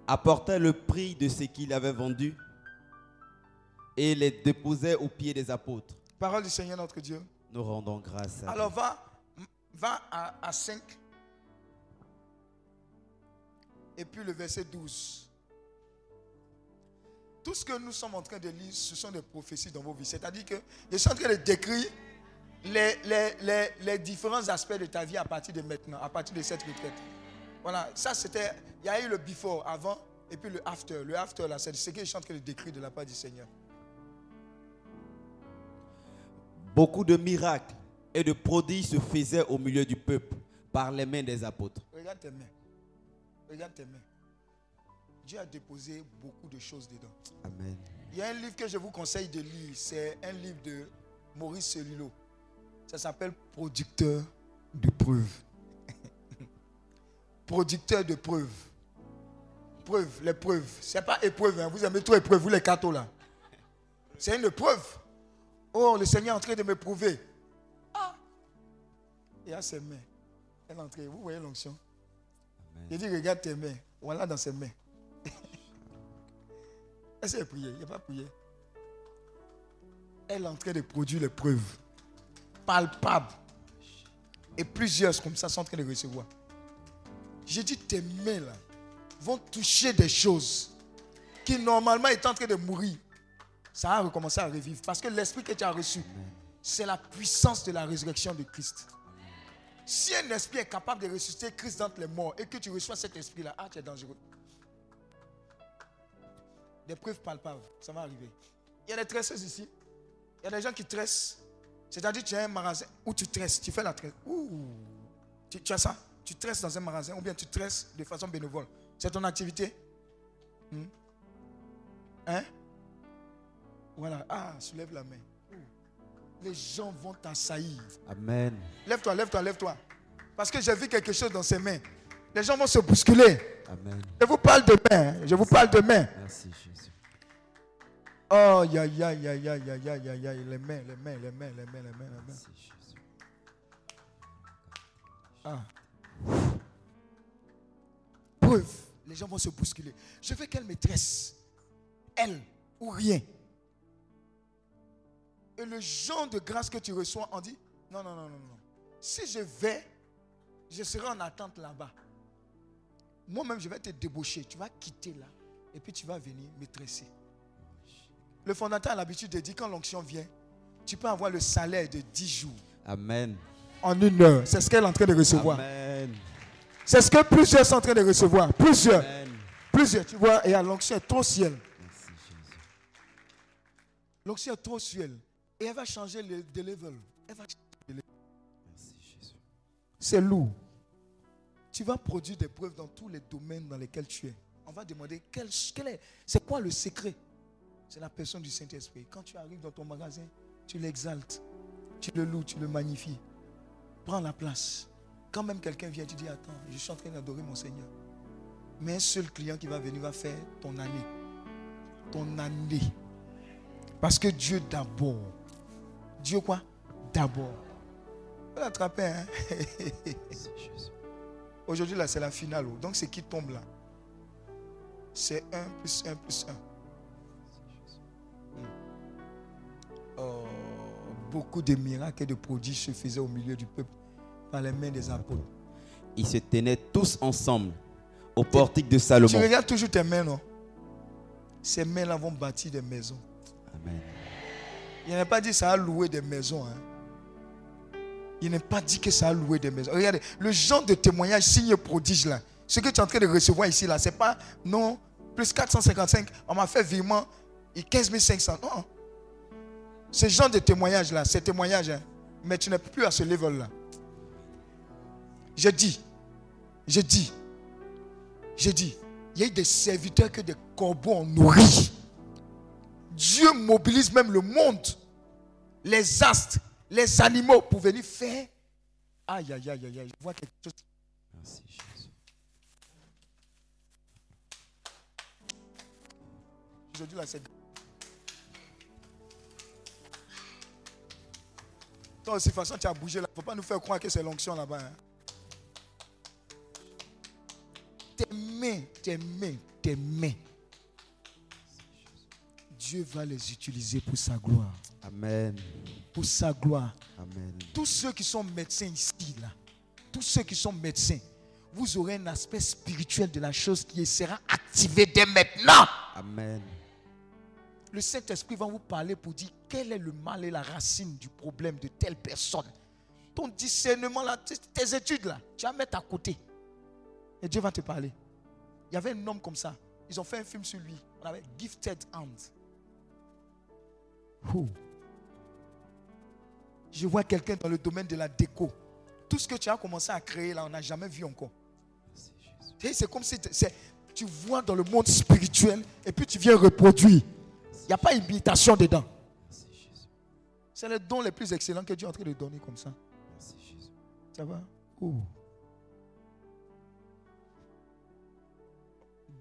apportaient le prix de ce qu'ils avaient vendu et les déposaient aux pieds des apôtres. Parole du Seigneur notre Dieu. Nous rendons grâce à Alors va, va à, à 5. Et puis le verset 12. Tout ce que nous sommes en train de lire, ce sont des prophéties dans vos vies. C'est-à-dire que je suis en train de décrire les, les, les, les différents aspects de ta vie à partir de maintenant, à partir de cette retraite. Voilà, ça c'était, il y a eu le before, avant, et puis le after. Le after, là, c'est ce que je suis en train de décrire de la part du Seigneur. Beaucoup de miracles et de prodiges se faisaient au milieu du peuple par les mains des apôtres. Regarde tes mains. Regarde tes mains. Dieu a déposé beaucoup de choses dedans. Amen. Il y a un livre que je vous conseille de lire. C'est un livre de Maurice Cellulo. Ça s'appelle Producteur de preuves. *laughs* Producteur de preuves. Preuves, les preuves. C'est pas épreuve. hein. Vous aimez trop épreuve, vous les cathos là. C'est une preuve. Oh, le Seigneur est en train de me prouver. Ah. Il a ses mains. Elle est entrée. Vous voyez l'onction? Il dit, regarde tes mains. Voilà dans ses mains. Est-ce qu'il a prié? Il n'a pas prié. elle est en train de produire les preuves palpables. Et plusieurs comme ça sont en train de recevoir. J'ai dit, tes mains là vont toucher des choses qui normalement étaient en train de mourir. Ça va recommencer à revivre. Parce que l'esprit que tu as reçu, c'est la puissance de la résurrection de Christ. Si un esprit est capable de ressusciter Christ d'entre les morts et que tu reçois cet esprit-là, ah, tu es dangereux. Des preuves palpables, ça va arriver. Il y a des tresseuses ici. Il y a des gens qui tressent. C'est-à-dire, tu as un magasin où tu tresses, tu fais la tresse. Ouh. Tu, tu as ça Tu tresses dans un magasin ou bien tu tresses de façon bénévole. C'est ton activité Hmm? Hein? Voilà. Ah, soulève la main. Les gens vont t'assaillir. Amen. Lève-toi, lève-toi, lève-toi. Parce que j'ai vu quelque chose dans ses mains. Les gens vont se bousculer. Amen. Je vous parle de main. hein. Je vous parle de main. Merci Jésus. Oh, ya, ya, ya, ya, ya, ya, ya, ya, les mains, les mains, les mains, les mains, les mains, les mains. Ah. Preuve, les gens vont se bousculer. Je veux qu'elle me tresse. Elle ou rien. Et le genre de grâce que tu reçois, on dit, non, non, non, non, non. Si je vais, je serai en attente là-bas. Moi-même, je vais te débaucher. Tu vas quitter là. Et puis tu vas venir me tresser. Le fondateur a l'habitude de dire, quand l'onction vient, tu peux avoir le salaire de 10 jours Amen. en une heure. C'est ce qu'elle est en train de recevoir. Amen. C'est ce que plusieurs sont en train de recevoir. Plusieurs. Amen. Plusieurs. Tu vois, et à l'onction est trop ciel. Merci Jésus. L'onction est trop ciel. Et elle va changer le de level. Elle va- Merci Jésus. C'est lourd. Tu vas produire des preuves dans tous les domaines dans lesquels tu es. On va demander quel, est, c'est quoi le secret? C'est la personne du Saint-Esprit. Quand tu arrives dans ton magasin, tu l'exaltes, tu le loues, tu le magnifies. Prends la place. Quand même quelqu'un vient, tu dis Attends, je suis en train d'adorer mon Seigneur. Mais un seul client qui va venir va faire ton année. Ton année. Parce que Dieu d'abord. Dieu quoi? D'abord. Vous l'attrapez, hein? Aujourd'hui, là, c'est la finale. oh. Donc, c'est qui tombe là? C'est 1 plus 1 plus 1. Oh, beaucoup de miracles et de prodiges se faisaient au milieu du peuple par les mains des apôtres. Ils se tenaient tous ensemble au portique de Tu Salomon. regardes toujours tes mains, non? Ces mains-là vont bâtir des maisons. Amen. Il n'a pas dit ça a loué des maisons. hein. Il n'a pas dit que ça a loué des maisons. Regardez, le genre de témoignage signe prodige là, ce que tu es en train de recevoir ici là, c'est pas non, plus 455, on m'a fait virement et 15 500. Non. Ce genre de témoignage là, ces témoignages, hein, mais tu n'es plus à ce level là. J'ai dit, j'ai dit, j'ai dit, il y a eu des serviteurs que des corbeaux ont nourri. Dieu mobilise même le monde, les astres, les animaux pour venir faire. Aïe, aïe, aïe, aïe, aïe. Je vois quelque chose. Merci Jésus. Aujourd'hui, là, c'est. Toi aussi, façon, tu as bougé là. Il ne faut pas nous faire croire que c'est l'onction là-bas. hein. Tes mains, tes mains, tes mains. Dieu va les utiliser pour sa gloire. Amen. Pour sa gloire. Amen. Tous ceux qui sont médecins ici, là, tous ceux qui sont médecins, vous aurez un aspect spirituel de la chose qui sera activé dès maintenant. Amen. Le Saint-Esprit va vous parler pour dire quel est le mal et la racine du problème de telle personne. Ton discernement, là, tes- études, là, tu vas mettre à côté. Et Dieu va te parler. Il y avait un homme comme ça. Ils ont fait un film sur lui. On avait Gifted Hand. Ouh. Je vois quelqu'un dans le domaine de la déco. Tout ce que tu as commencé à créer là, on n'a jamais vu encore. C'est comme si tu vois dans le monde spirituel et puis tu viens reproduire. Il n'y a pas imitation dedans. C'est le don les plus excellents que Dieu est en train de donner comme ça. Ça va? Oh.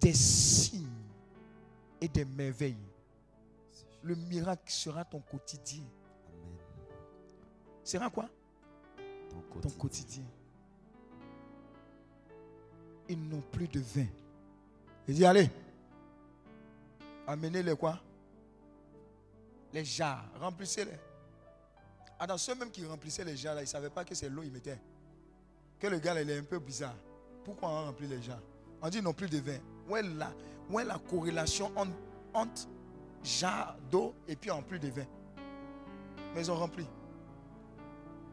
Des signes et des merveilles. Le miracle sera ton quotidien. Sera quoi? Ton Ton quotidien. Ils n'ont plus de vin. Il dit, allez, amenez-les quoi? Les jarres, remplissez-les. Attends, ceux même qui remplissaient les jarres, là, ils ne savaient pas que c'est l'eau qu'ils mettaient. Que le gars, il est un peu bizarre. Pourquoi on remplit les jarres? On dit non plus de vin. Où est la, où est la corrélation entre, entre d'eau et puis en plus de vin Mais ils ont rempli.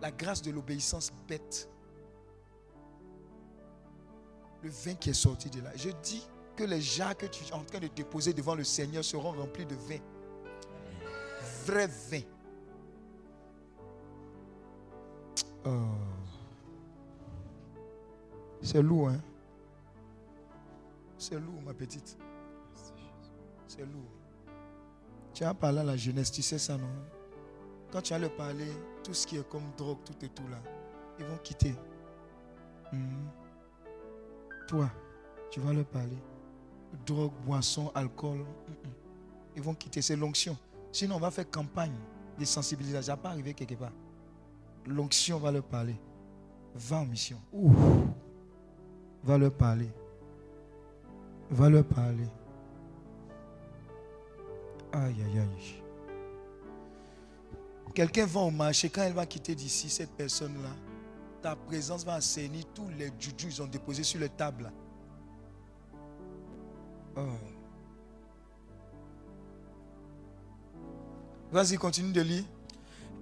La grâce de l'obéissance bête. Le vin qui est sorti de là. Je dis que les jarres que tu es en train de déposer devant le Seigneur seront remplis de vin. Vrai vin. Oh. C'est lourd, hein? C'est lourd, ma petite. C'est lourd. Tu as parlé à la jeunesse, tu sais ça, non? Quand tu as leur parler, tout ce qui est comme drogue, tout et tout là, ils vont quitter. Mhm. Toi, tu vas leur parler. Drogue, boisson, alcool, mhm. ils vont quitter. C'est l'onction. Sinon, on va faire campagne de sensibilisation. Ça va pas arriver quelque part. L'onction va leur parler. Va en mission. Ouh. Va leur parler. Va leur parler. Aïe, aïe, aïe. Quelqu'un va au marché, quand elle va quitter d'ici, cette personne-là, ta présence va assainir tous les jujus qu'ils ont déposés sur les tables. Oh. Vas-y, continue de lire.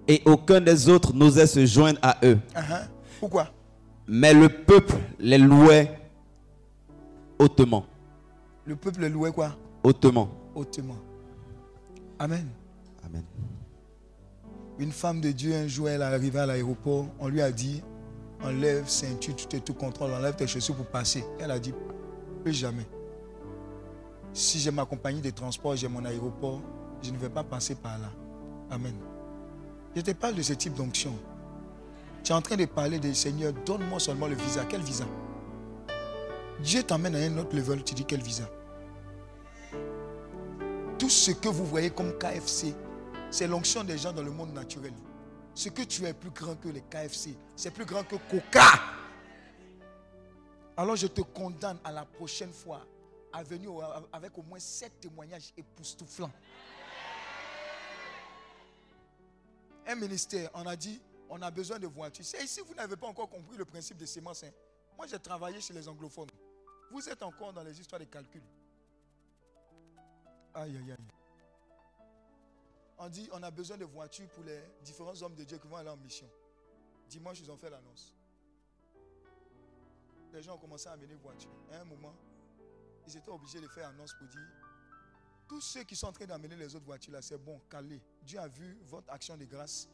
Et aucun des autres n'osait se joindre à eux. Uh-huh. Pourquoi? Mais le peuple les louait hautement. Le peuple louait quoi? Hautement. Hautement. Amen. Amen. Une femme de Dieu, un jour, elle est arrivée à l'aéroport. On lui a dit enlève ceinture, tout est tout contrôle, enlève tes chaussures pour passer. Elle a dit plus jamais. Si j'ai ma compagnie de transport, j'ai mon aéroport, je ne vais pas passer par là. Amen. Je te parle de ce type d'onction. Tu es en train de parler de Seigneur, donne-moi seulement le visa. Quel visa? Dieu t'emmène à un autre level, tu dis quel visa? Tout ce que vous voyez comme KFC, c'est l'onction des gens dans le monde naturel. Ce que tu es plus grand que les KFC, c'est plus grand que Coca. Alors je te condamne à la prochaine fois à venir avec au moins sept témoignages époustouflants. Un ministère, on a dit, on a besoin de voitures. C'est ici, vous n'avez pas encore compris le principe des semences. hein. Moi, j'ai travaillé chez les anglophones. Vous êtes encore dans les histoires de calcul. Aïe, aïe, aïe. On dit, on a besoin de voitures pour les différents hommes de Dieu qui vont aller en mission. Dimanche, ils ont fait l'annonce. Les gens ont commencé à amener voitures. À un moment, ils étaient obligés de faire annonce pour dire, tous ceux qui sont en train d'amener les autres voitures là, c'est bon, calé. Dieu a vu votre action de grâce.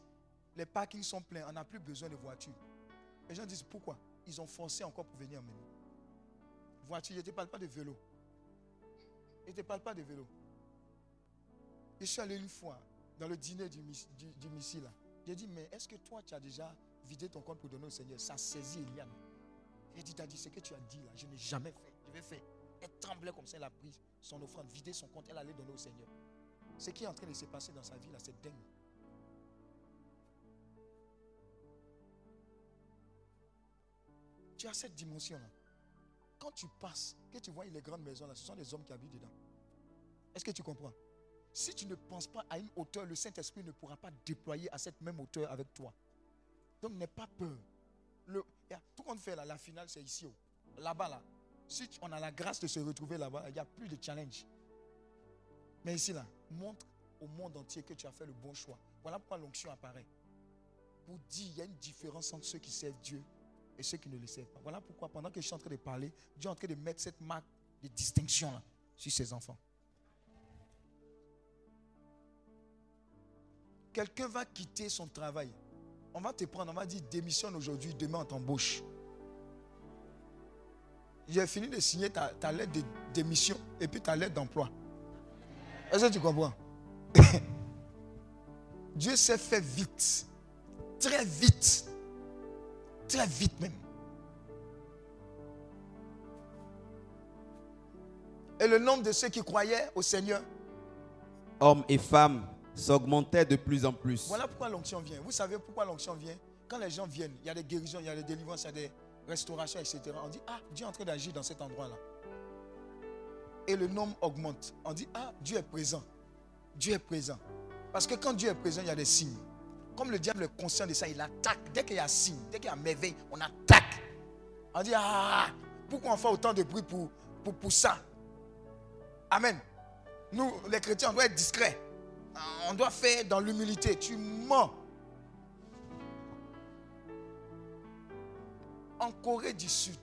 Les parkings sont pleins, on n'a plus besoin de voitures. Les gens disent pourquoi? Ils ont foncé encore pour venir amener. Voiture, je ne te parle pas de vélo. Je ne te parle pas de vélo. Je suis allé une fois dans le dîner du, du, missile. J'ai dit, mais est-ce que toi, tu as déjà vidé ton compte pour donner au Seigneur? Ça saisit Eliane. A dit, t'as dit ce que tu as dit là, je n'ai jamais fait. Je vais faire. Elle tremblait comme ça, elle a pris son offrande, vidé son compte, elle allait donner au Seigneur. Ce qui est en train de se passer dans sa vie là, c'est dingue. Tu as cette dimension là. Quand tu passes, que tu vois les grandes maisons là, ce sont des hommes qui habitent dedans. Est-ce que tu comprends? Si tu ne penses pas à une hauteur, le Saint-Esprit ne pourra pas déployer à cette même hauteur avec toi. Donc n'aie pas peur. Le, tout qu'on fait là, la finale, c'est ici. oh. Là-bas, là. Si on a la grâce de se retrouver là-bas, il n'y a plus de challenge. Mais ici, là, montre au monde entier que tu as fait le bon choix. Voilà pourquoi l'onction apparaît. Pour dire, il y a une différence entre ceux qui servent Dieu et ceux qui ne le servent pas. Voilà pourquoi, pendant que je suis en train de parler, Dieu est en train de mettre cette marque de distinction là sur ses enfants. Quelqu'un va quitter son travail. On va te prendre, on va dire démissionne aujourd'hui, demain on t'embauche. J'ai fini de signer ta, ta lettre de démission et puis ta lettre d'emploi. Est-ce que tu comprends? *laughs* Dieu s'est fait vite. Très vite. Très vite même. Et le nombre de ceux qui croyaient au Seigneur, Hommes et femmes s'augmentaient de plus en plus. voilà pourquoi l'onction vient. Vous savez pourquoi l'onction vient? Quand les gens viennent, il y a des guérisons, il y a des délivrances, il y a des restaurations, etc. On dit, ah, Dieu est en train d'agir dans cet endroit-là. Et le nombre augmente. On dit, ah, Dieu est présent. Dieu est présent. Parce que quand Dieu est présent, il y a des signes. Comme le diable est conscient de ça, il attaque. Dès qu'il y a signe, dès qu'il y a merveille, on attaque. On dit, ah, pourquoi on fait autant de bruit pour, pour, pour ça? Amen. Nous, les chrétiens, on doit être discrets. On doit faire dans l'humilité. Tu mens. En Corée du Sud,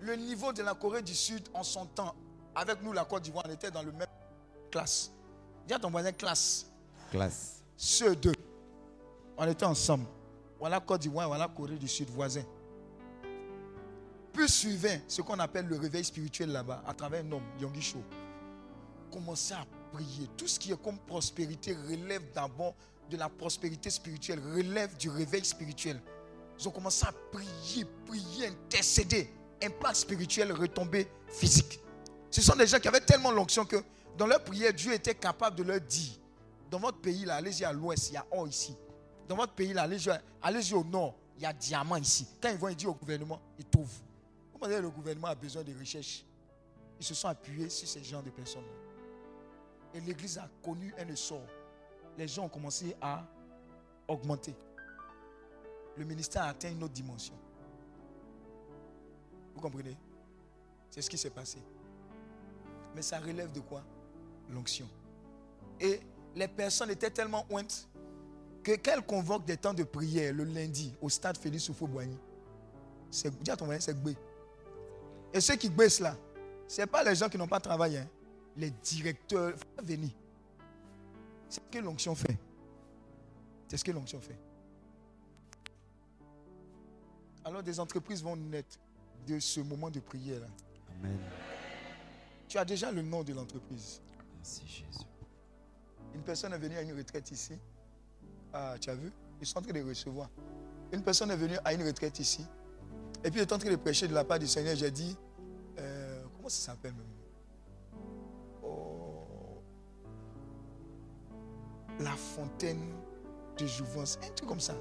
le niveau de la Corée du Sud en son temps, avec nous, la Côte d'Ivoire, on était dans le même classe. Dis à ton voisin classe. Classe. Ceux deux. On était ensemble. Voilà Côte d'Ivoire, voilà Corée du Sud, voisins. Puis suivait ce qu'on appelle le réveil spirituel là-bas, à travers un homme, Yonggi Cho. Commencez à prier. Tout ce qui est comme prospérité relève d'abord de la prospérité spirituelle, relève du réveil spirituel. Ils ont commencé à prier, prier, intercéder. Impact spirituel, retombée physique. Ce sont des gens qui avaient tellement l'onction que dans leur prière, Dieu était capable de leur dire dans votre pays, là, allez-y à l'ouest, il y a or ici. Dans votre pays, là, allez-y allez-y au nord, il y a diamant ici. Quand ils vont dire au gouvernement, ils trouvent. Comment dire le gouvernement a besoin de recherche? Ils se sont appuyés sur ces genres de personnes. Et l'église a connu un essor. Les gens ont commencé à augmenter. Le ministère a atteint une autre dimension. Vous comprenez? C'est ce qui s'est passé. Mais ça relève de quoi? L'onction. Et les personnes étaient tellement ointes que qu'elles convoquent des temps de prière le lundi au stade Félix Soufou-Boigny, c'est c'est. Et ceux qui baissent là, ce n'est pas les gens qui n'ont pas travaillé. hein. Les directeurs, faut venir. C'est ce que l'onction fait. C'est ce que l'onction fait. Alors des entreprises vont naître de ce moment de prière là. Amen. Tu as déjà le nom de l'entreprise. Merci Jésus. Une personne est venue à une retraite ici. Ah, tu as vu? Ils sont en train de recevoir. Une personne est venue à une retraite ici. Et puis, est en train de prêcher de la part du Seigneur. J'ai dit, euh, comment ça s'appelle même La fontaine de jouvence. Un truc comme ça.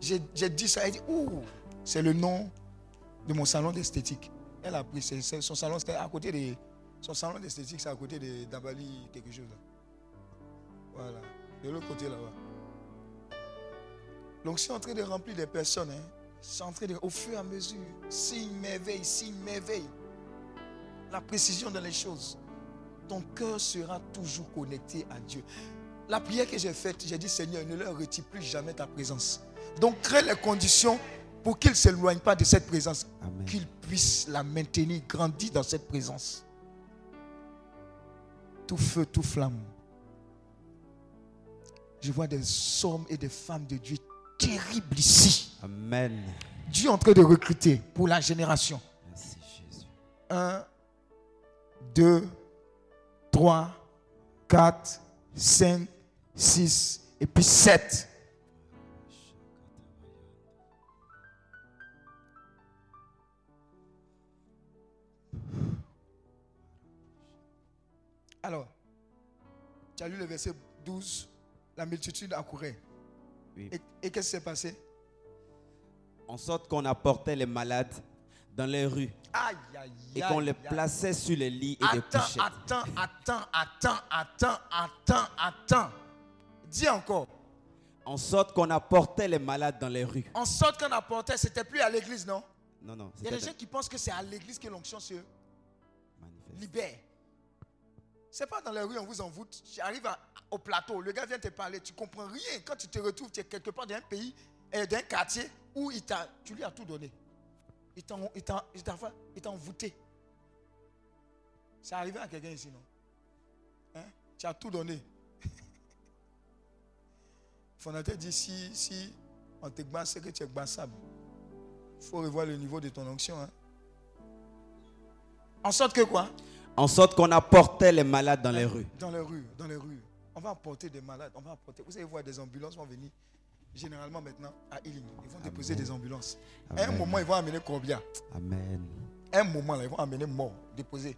J'ai dit ça. Elle dit, ouh, c'est le nom de mon salon d'esthétique. Elle a pris son salon, c'était à côté de. Son salon d'esthétique, c'est à côté de d'Abali, quelque chose. là. Voilà. De l'autre côté là-bas. Donc, c'est en train de remplir des personnes. Hein. C'est en train de, au fur et à mesure, signe, merveille, signe, merveille. La précision dans les choses. Ton cœur sera toujours connecté à Dieu. La prière que j'ai faite, j'ai dit Seigneur, ne leur retire plus jamais ta présence. Donc, crée les conditions pour qu'ils ne s'éloignent pas de cette présence. Qu'ils puissent la maintenir, grandir dans cette présence. Tout feu, tout flamme. Je vois des hommes et des femmes de Dieu terribles ici. Amen. Dieu est en train de recruter pour la génération. Merci Jésus. 1, 2, 3, 4, 5, 6 et puis 7. Alors, tu as lu le verset 12. La multitude accourait. Oui. Et, et qu'est-ce qui s'est passé? En sorte qu'on apportait les malades dans les rues Aïe, aïe, et qu'on les aïe. plaçait sur les lits et Attends, couchettes. attends, attends, attends, attends, attends, attends. Dis encore. En sorte qu'on apportait les malades dans les rues. En sorte qu'on apportait, c'était plus à l'église, non? Non, non, Il y a des gens qui pensent que c'est à l'église que l'onction se manifeste. libère. C'est pas dans les rues, on vous envoûte. Tu arrives à- au plateau, le gars vient te parler, tu comprends rien. Quand tu te retrouves, tu es quelque part dans un pays, euh, dans un quartier où il t'a, tu lui as tout donné. Il t'a, il t'a, il t'a, fait- il t'a envoûté. C'est arrivé à quelqu'un ici, non? Hein? Tu as tout donné. Fondateur dit si, si on te basse, c'est que tu es bassable. Il faut revoir le niveau de ton onction. Hein? En sorte que quoi? En sorte qu'on apportait les malades dans les rues. Dans les rues, dans les rues. On va apporter des malades, on va apporter. Vous allez voir des ambulances vont venir. Généralement maintenant à Healing, ils vont déposer des ambulances. À un moment, ils vont amener combien Amen. À un moment, là, ils vont amener mort, déposer.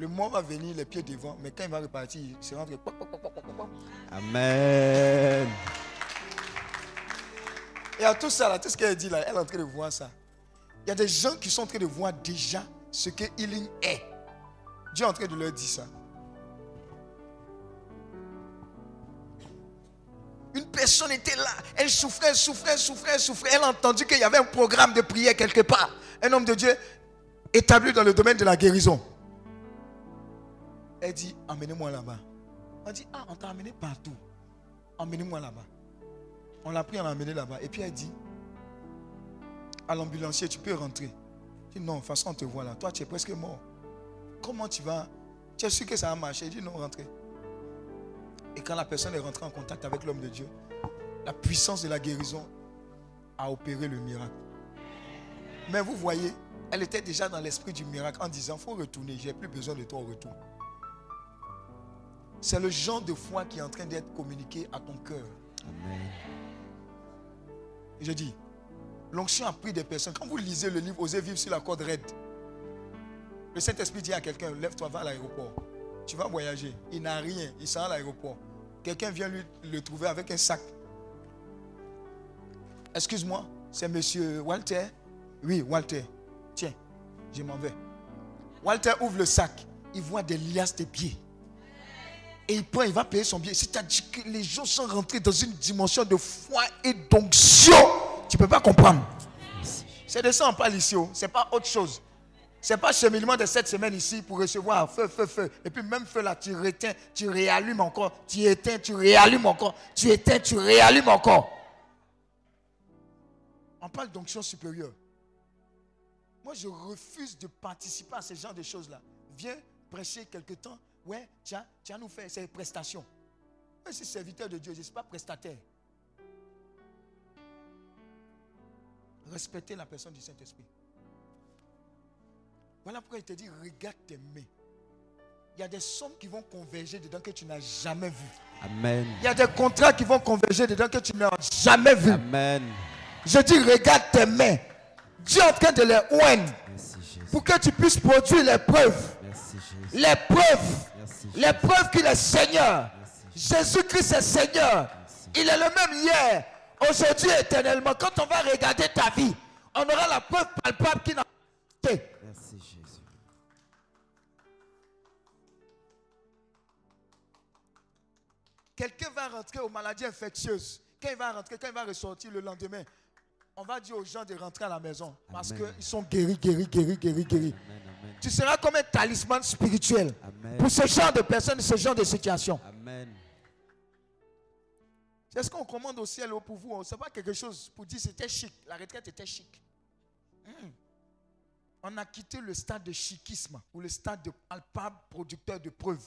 Le mort va venir les pieds devant, mais quand il va repartir, il se rentre. Amen. Et à tout ça, là, tout ce qu'elle dit là, elle est en train de voir ça. Il y a des gens qui sont en train de voir déjà ce que healing est. Dieu est en train de leur dire ça. Une personne était là, elle souffrait, souffrait, souffrait, souffrait. Elle a entendu qu'il y avait un programme de prière quelque part. Un homme de Dieu établi dans le domaine de la guérison. Elle dit, emmenez-moi là-bas. On dit, ah, on t'a amené partout. Emmenez-moi là-bas. On l'a pris, on l'a emmené là-bas. Et puis elle dit, à l'ambulancier, tu peux rentrer. Je dis, non, de toute façon, on te voit là. Toi, tu es presque mort. Comment tu vas? Tu es sûr que ça a marché? Il dit, non, rentrez. Et quand la personne est rentrée en contact avec l'homme de Dieu, la puissance de la guérison a opéré le miracle. Mais vous voyez, elle était déjà dans l'esprit du miracle en disant, faut retourner, j'ai plus besoin de toi au retour. C'est le genre de foi qui est en train d'être communiqué à ton cœur. Amen. Je dis, l'onction a pris des personnes. Quand vous lisez le livre Osez vivre sur la corde raide, le Saint-Esprit dit à quelqu'un, lève-toi, va à l'aéroport. Tu vas voyager. Il n'a rien. Il sera à l'aéroport. Quelqu'un vient lui le trouver avec un sac. Excuse-moi, c'est monsieur Walter? Oui, Walter. Tiens, je m'en vais. Walter ouvre le sac. Il voit des liasses de pieds. Et il prend, il va payer son billet. C'est-à-dire que les gens sont rentrés dans une dimension de foi et d'onction. Tu ne peux pas comprendre. C'est de ça on parle ici. Ce n'est pas autre chose. Ce n'est pas cheminement de cette semaine ici pour recevoir feu, feu, feu. Et puis même feu là, tu réteins, tu réallumes encore. Tu éteins, tu réallumes encore. Tu éteins, tu réallumes encore. On parle d'onction supérieure. Moi, je refuse de participer à ce genre de choses-là. Viens prêcher quelque temps. Ouais, tiens, tiens, nous faire ces prestations. Moi, je suis serviteur de Dieu, je ne suis pas prestataire. Respectez la personne du Saint-Esprit. Voilà pourquoi il te dit, regarde tes mains. Il y a des sommes qui vont converger dedans que tu n'as jamais vu. Amen. Il y a des contrats qui vont converger dedans que tu n'as jamais vu. Amen. Je dis, regarde tes mains. Dieu est en train de les oindre pour que tu puisses produire les preuves. Merci. Les preuves. Preuves qu'il est Seigneur. Jésus-Christ est Seigneur. Il est le même hier, aujourd'hui éternellement. Quand on va regarder ta vie, on aura la preuve palpable qu'il n'a pas été. Merci Jésus. Quelqu'un va rentrer aux maladies infectieuses. Quand il va rentrer, quand il va ressortir le lendemain, on va dire aux gens de rentrer à la maison. Parce qu'ils sont guéris, guéris, guéris, guéris, guéris. Amen. Amen. Tu seras comme un talisman spirituel Amen. pour ce genre de personnes, ce genre de situation. Amen. C'est ce qu'on commande au ciel pour vous. Ce n'est pas quelque chose pour dire c'était chic. La retraite était chic. Hmm. On a quitté le stade de chiquisme ou le stade de palpable producteur de preuves.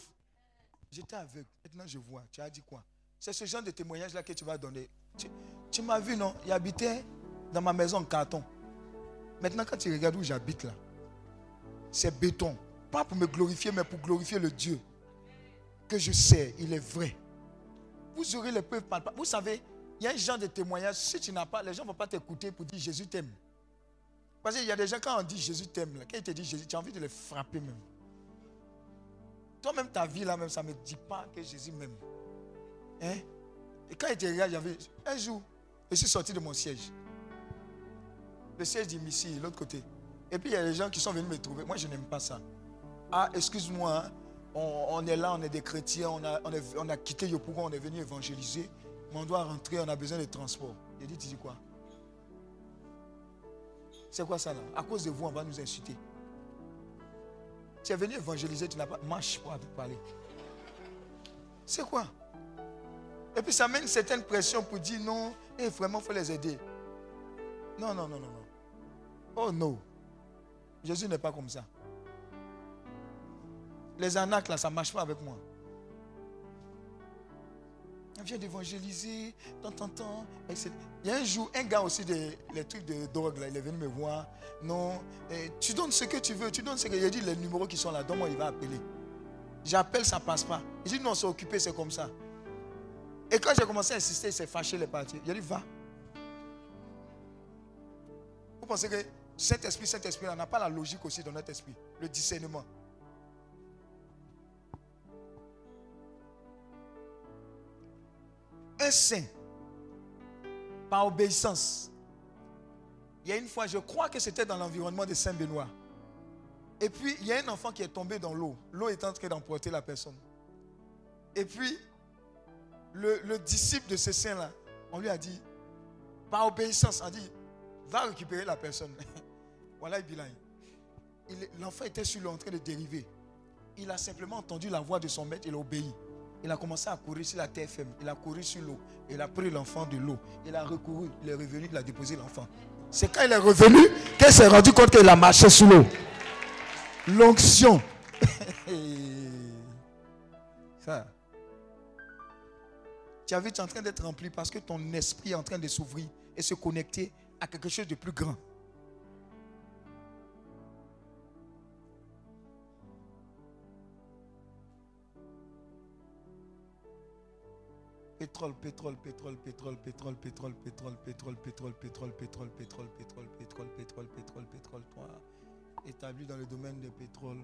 J'étais aveugle. Maintenant, je vois. Tu as dit quoi? C'est ce genre de témoignage-là que tu vas donner. Tu, tu m'as vu, non? Il habitait dans ma maison en carton. Maintenant, quand tu regardes où j'habite là, c'est béton. Pas pour me glorifier, mais pour glorifier le Dieu que je sais, il est vrai. Vous aurez les preuves palpables. Vous savez, il y a un genre de témoignage. Si tu n'as pas, les gens ne vont pas t'écouter pour dire Jésus t'aime. Parce qu'il y a des gens, quand on dit Jésus t'aime, quand ils te disent Jésus, tu as envie de les frapper même. Toi-même, ta vie là même, ça ne me dit pas que Jésus m'aime. Hein? Et quand il te regarde, un jour, je suis sorti de mon siège. Le siège d'ici, l'autre côté. Et puis il y a des gens qui sont venus me trouver. Moi, je n'aime pas ça. Ah, excuse-moi, hein. on, est là, on est des chrétiens, on a, on a quitté Yopougon, on est venu évangéliser, mais on doit rentrer, on a besoin de transport. J'ai dit, tu dis quoi? C'est quoi ça là? À cause de vous, on va nous insulter. Tu es venu évangéliser, tu n'as pas. Marche pour parler. C'est quoi? Et puis ça met une certaine pression pour dire non, et vraiment, il faut les aider. Non, non, non, non, non. Oh non. Jésus n'est pas comme ça. Les arnaques là, ça ne marche pas avec moi. On vient d'évangéliser, tant, tant, tant, etc. Il y a un jour, un gars aussi, des, les trucs de drogue, là, il est venu me voir. Non, eh, tu donnes ce que tu veux, tu donnes ce que. Il a dit les numéros qui sont là, donne-moi, il va appeler. J'appelle, ça passe pas. Il dit non, c'est occupé, c'est comme ça. Et quand j'ai commencé à insister, il s'est fâché, les parties. Il a dit va. Vous pensez que Saint-Esprit, Saint-Esprit, on n'a pas la logique aussi dans notre esprit, le discernement. Un saint, par obéissance. Il y a une fois, je crois que c'était dans l'environnement de Saint-Benoît. Et puis, il y a un enfant qui est tombé dans l'eau. L'eau est en train d'emporter la personne. Et puis, le, le disciple de ce saint-là On lui a dit, par obéissance, on dit, va récupérer la personne. *laughs* voilà, L'enfant était sur l'eau en train de dériver. Il a simplement entendu la voix de son maître, il a obéi. Il a commencé à courir sur la terre ferme. Il a couru sur l'eau. Il a pris l'enfant de l'eau. Il a recouru. Il est revenu. Il a déposé l'enfant. C'est quand il est revenu qu'il s'est rendu compte qu'il a marché sur l'eau. L'onction. *laughs* Ça. Tu as vu, tu es en train d'être rempli parce que ton esprit est en train de s'ouvrir et se connecter à quelque chose de plus grand. Pétrole, pétrole, pétrole, pétrole, pétrole, pétrole, pétrole, pétrole, pétrole, pétrole, pétrole, pétrole, pétrole, pétrole, pétrole, pétrole, pétrole, toi, établi dans le domaine du pétrole.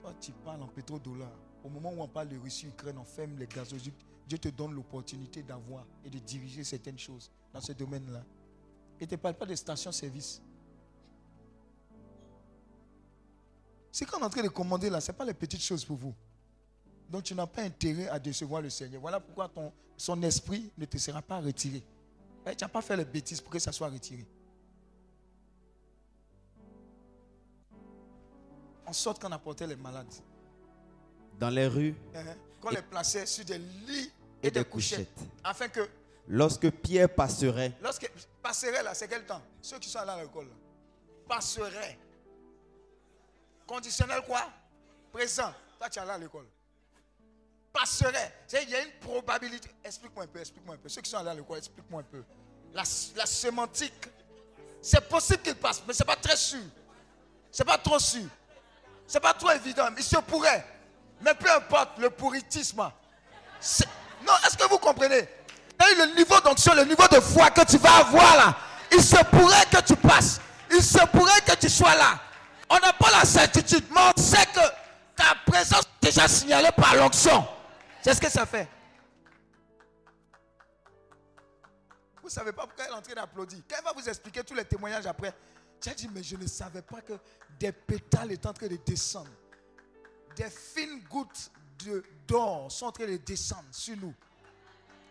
Toi, tu parles en pétrodollar. Au moment où on parle de Russie, Ukraine, on ferme les gazoducs. Dieu te donne l'opportunité d'avoir et de diriger certaines choses dans ce domaine-là. Et ne parle pas de station-service. Ce qu'on est en train de commander là, ce n'est pas les petites choses pour vous. Donc tu n'as pas intérêt à décevoir le Seigneur. Voilà pourquoi ton, son esprit ne te sera pas retiré. Eh, Tu n'as pas fait les bêtises pour que ça soit retiré. En sorte qu'on apportait les malades. Dans les rues Hein, Qu'on les plaçait sur des lits et et des des couchettes. couchettes. Afin que, Lorsque Pierre passerait, lorsque passerait là, c'est quel temps? Ceux qui sont allés à l'école. Passerait. Conditionnel quoi? Présent. Toi, tu es allé à l'école. Il y a une probabilité. Explique-moi un peu, explique-moi un peu. Ceux qui sont allés à l'école, explique-moi un peu. La, la sémantique. C'est possible qu'il passe, mais ce n'est pas très sûr. Ce n'est pas trop sûr. Ce n'est pas trop évident. Il se pourrait. Mais peu importe le puritisme. c'est- Non, est-ce que vous comprenez? Le niveau d'onction, le niveau de foi que tu vas avoir là, il se pourrait que tu passes. Il se pourrait que tu sois là. On n'a pas la certitude, mais on sait que ta présence est déjà signalée par l'onction. C'est ce que ça fait? Vous ne savez pas pourquoi elle est en train d'applaudir. Quand elle va vous expliquer tous les témoignages après, tu as dit, mais je ne savais pas que des pétales étaient en train de descendre. Des fines gouttes d'or sont en train de descendre sur nous.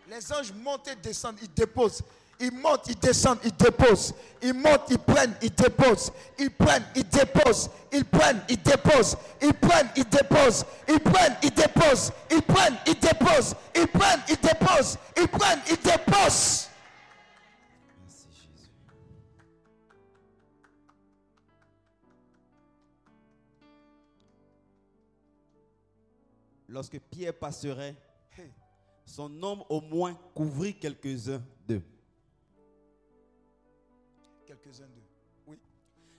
Les anges montent et descendent, ils déposent. Ils montent, ils descendent, ils déposent. Ils montent, ils prennent, ils déposent. Ils prennent, ils déposent. Ils prennent, ils déposent. Ils prennent, ils déposent. Ils prennent, ils déposent. Ils prennent, ils déposent. Ils prennent, ils déposent. Ils prennent, ils déposent. Merci Jésus. Lorsque Pierre passerait, son ombre au moins couvrit quelques-uns d'eux. Quelques-uns d'eux. Oui.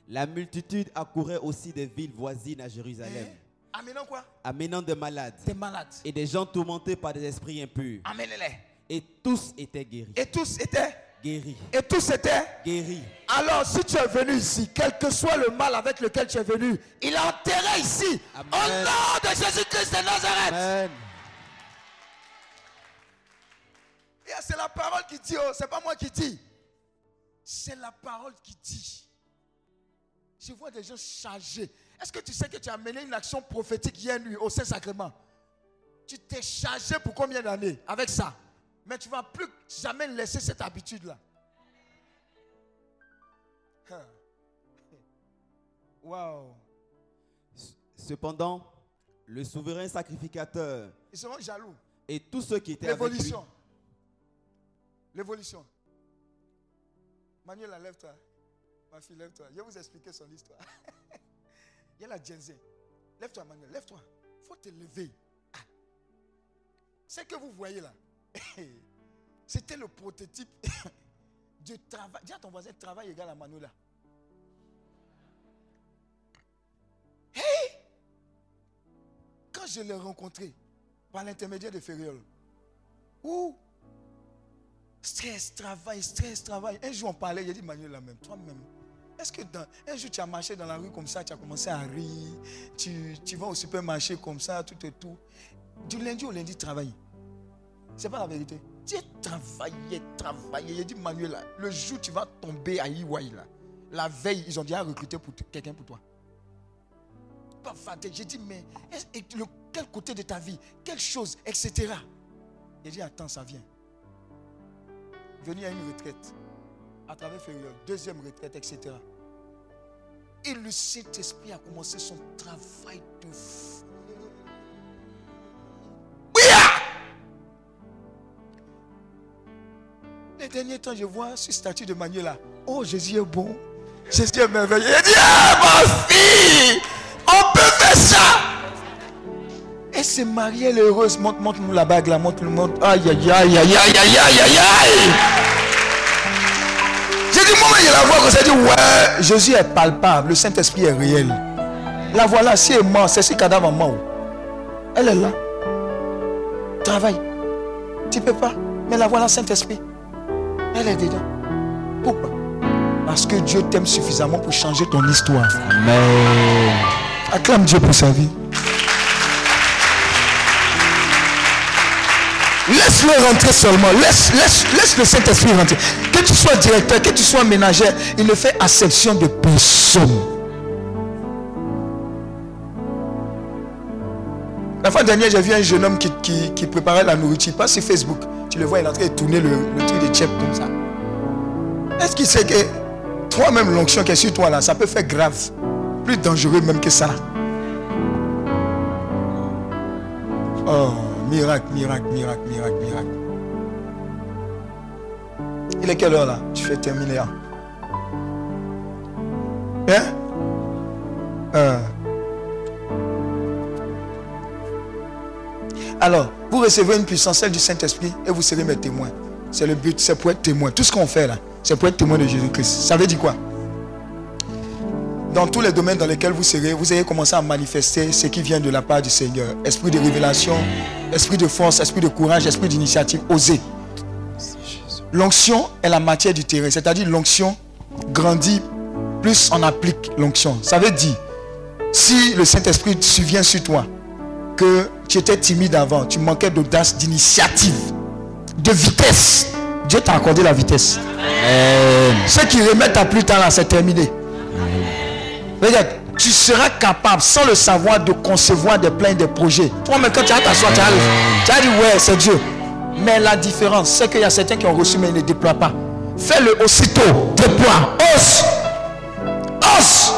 La multitude accourait aussi des villes voisines à Jérusalem, Hein? Amenons quoi? Amenant des malades Des malades. et des gens tourmentés par des esprits impurs. Amenez-les. Et tous étaient guéris. Et tous étaient. Guéris. Et tous étaient. Guéris. Alors, si tu es venu ici, quel que soit le mal avec lequel tu es venu, il est enterré ici. Amen. Au nom de Jésus-Christ de Nazareth. Amen. Et C'est la parole qui dit, oh, c'est pas moi qui dis. C'est la parole qui dit. Je vois des gens chargés. Est-ce que tu sais que tu as mené une action prophétique hier nuit au Saint-Sacrement? Tu t'es chargé pour combien d'années avec ça? Mais tu ne vas plus jamais laisser cette habitude-là. Waouh. Cependant, le souverain sacrificateur Ils seront jaloux. et tous ceux qui étaient L'évolution. L'évolution. Manuel, lève-toi. Ma fille, lève-toi. Je vais vous expliquer son histoire. *laughs* Il y a la Genzi. Lève-toi, Manuel, lève-toi. Il faut te lever. Ah. Ce que vous voyez là, *laughs* c'était le prototype *laughs* du travail. Dis à ton voisin, travail égal à Manuela. Hey! Quand je l'ai rencontré, par l'intermédiaire de Ferriol, Ouh! Stress, travail, stress, travail. Un jour, on parlait, a dit, Manuel, là même, toi-même, est-ce que un jour, tu as marché dans la rue comme ça, tu as commencé à rire, tu, tu vas au supermarché comme ça, tout et tout. Du lundi au lundi, travailler. C'est pas la vérité. Tu travaillé, travaillé. Il a dit, Manuel, là, le jour tu vas tomber à EY, là, la veille, ils ont déjà recruté quelqu'un pour toi. Pas fatigué. J'ai dit, mais quel côté de ta vie, quelle chose, etc. A dit, attends, ça vient. Venu à une retraite, à travers Fériol, deuxième retraite, etc. Et le Saint-Esprit a commencé son travail de fou. Les derniers temps, je vois ce statut de Manuel là. Oh, Jésus est bon. Jésus est merveilleux. Il dit, ah, ma fille, Elle s'est mariée, elle est heureuse. Montre, montre-nous la bague là, montre-nous, montre. Aïe, aïe, aïe, aïe, aïe, aïe, aïe, aïe, aïe. J'ai dit, moi, il la voix comme ça, dit, ouais, Jésus est palpable, le Saint-Esprit est réel. La voilà, si elle est morte, c'est si cadavre mort. Elle est là. Travaille. Tu peux pas. Mais la voilà, Saint-Esprit. Elle est dedans. Pourquoi? Parce que Dieu t'aime suffisamment pour changer ton histoire. Amen. Acclame Dieu pour sa vie. Laisse-le rentrer seulement. Laisse, laisse, laisse le Saint-Esprit rentrer. Que tu sois directeur, que tu sois ménagère, il ne fait acception de personne. La fois dernière, j'ai vu un jeune homme qui, préparait la nourriture. Pas sur Facebook. Tu le vois, il est en train de tourner le, le truc de chef comme ça. Est-ce qu'il sait que toi-même, l'onction qui est sur toi là, ça peut faire grave. Plus dangereux même que ça? Oh, miracle, miracle, miracle, miracle, miracle. Il est quelle heure là? Tu fais terminer. Hein? Hein? Euh. Alors, vous recevez une puissance, celle du Saint-Esprit, et vous serez mes témoins. C'est le but, c'est pour être témoin. Tout ce qu'on fait là, c'est pour être témoin de Jésus-Christ. Ça veut dire quoi? Dans tous les domaines dans lesquels vous serez, vous allez commencer à manifester ce qui vient de la part du Seigneur. Esprit de révélation, esprit de force, esprit de courage, esprit d'initiative. Osez. L'onction est la matière du terrain, c'est-à-dire l'onction grandit plus on applique l'onction. Ça veut dire, si le Saint-Esprit survient sur toi, que tu étais timide avant, tu manquais d'audace, d'initiative, de vitesse, Dieu t'a accordé la vitesse. Amen. Ceux qui remettent à plus tard, là, c'est terminé. Tu seras capable, sans le savoir, de concevoir des plans, des projets. Toi-même, quand tu as t'asseoir, tu as, tu as dit, ouais, c'est Dieu. Mais la différence, c'est qu'il y a certains qui ont reçu, mais ils ne déploient pas. Fais-le aussitôt. Déploie. Ose. Ose.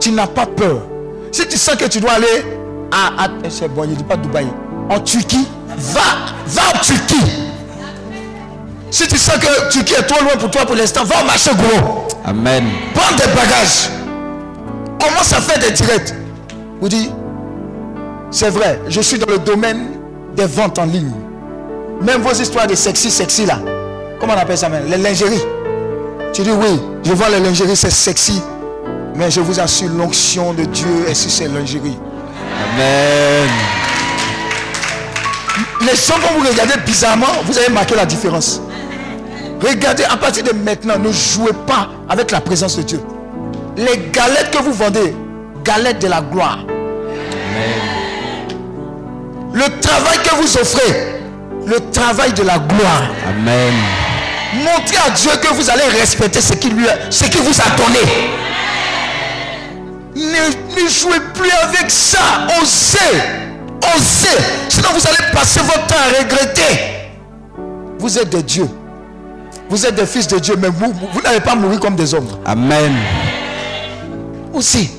Tu n'as pas peur. Si tu sens que tu dois aller à, à- c'est bon, il ne dit pas Dubaï, en Turquie, va, va en Turquie. Si tu sens que Turquie est trop loin pour toi pour l'instant, va au marché gros. Amen. Prends des bagages. Commence à faire des directs. Vous dites, c'est vrai, je suis dans le domaine des ventes en ligne. Même vos histoires de sexy, sexy là. Comment on appelle ça même Les lingeries. Tu dis oui, je vois les lingeries, c'est sexy. Mais je vous assure, l'onction de Dieu est sur ces lingeries. Amen. Les gens vont vous regarder bizarrement, vous allez marquer la différence. Regardez, à partir de maintenant, ne jouez pas avec la présence de Dieu. Les galettes que vous vendez, galettes de la gloire. Le travail que vous offrez, le travail de la gloire. Amen. Montrez à Dieu que vous allez respecter ce qu'il lui a- ce qu'il vous a donné. Ne, ne jouez plus avec ça. Osez. Osez. Sinon vous allez passer votre temps à regretter. Vous êtes des dieux. Vous êtes des fils de Dieu, mais vous, vous, n'allez pas mourir comme des hommes. Amen. Osez.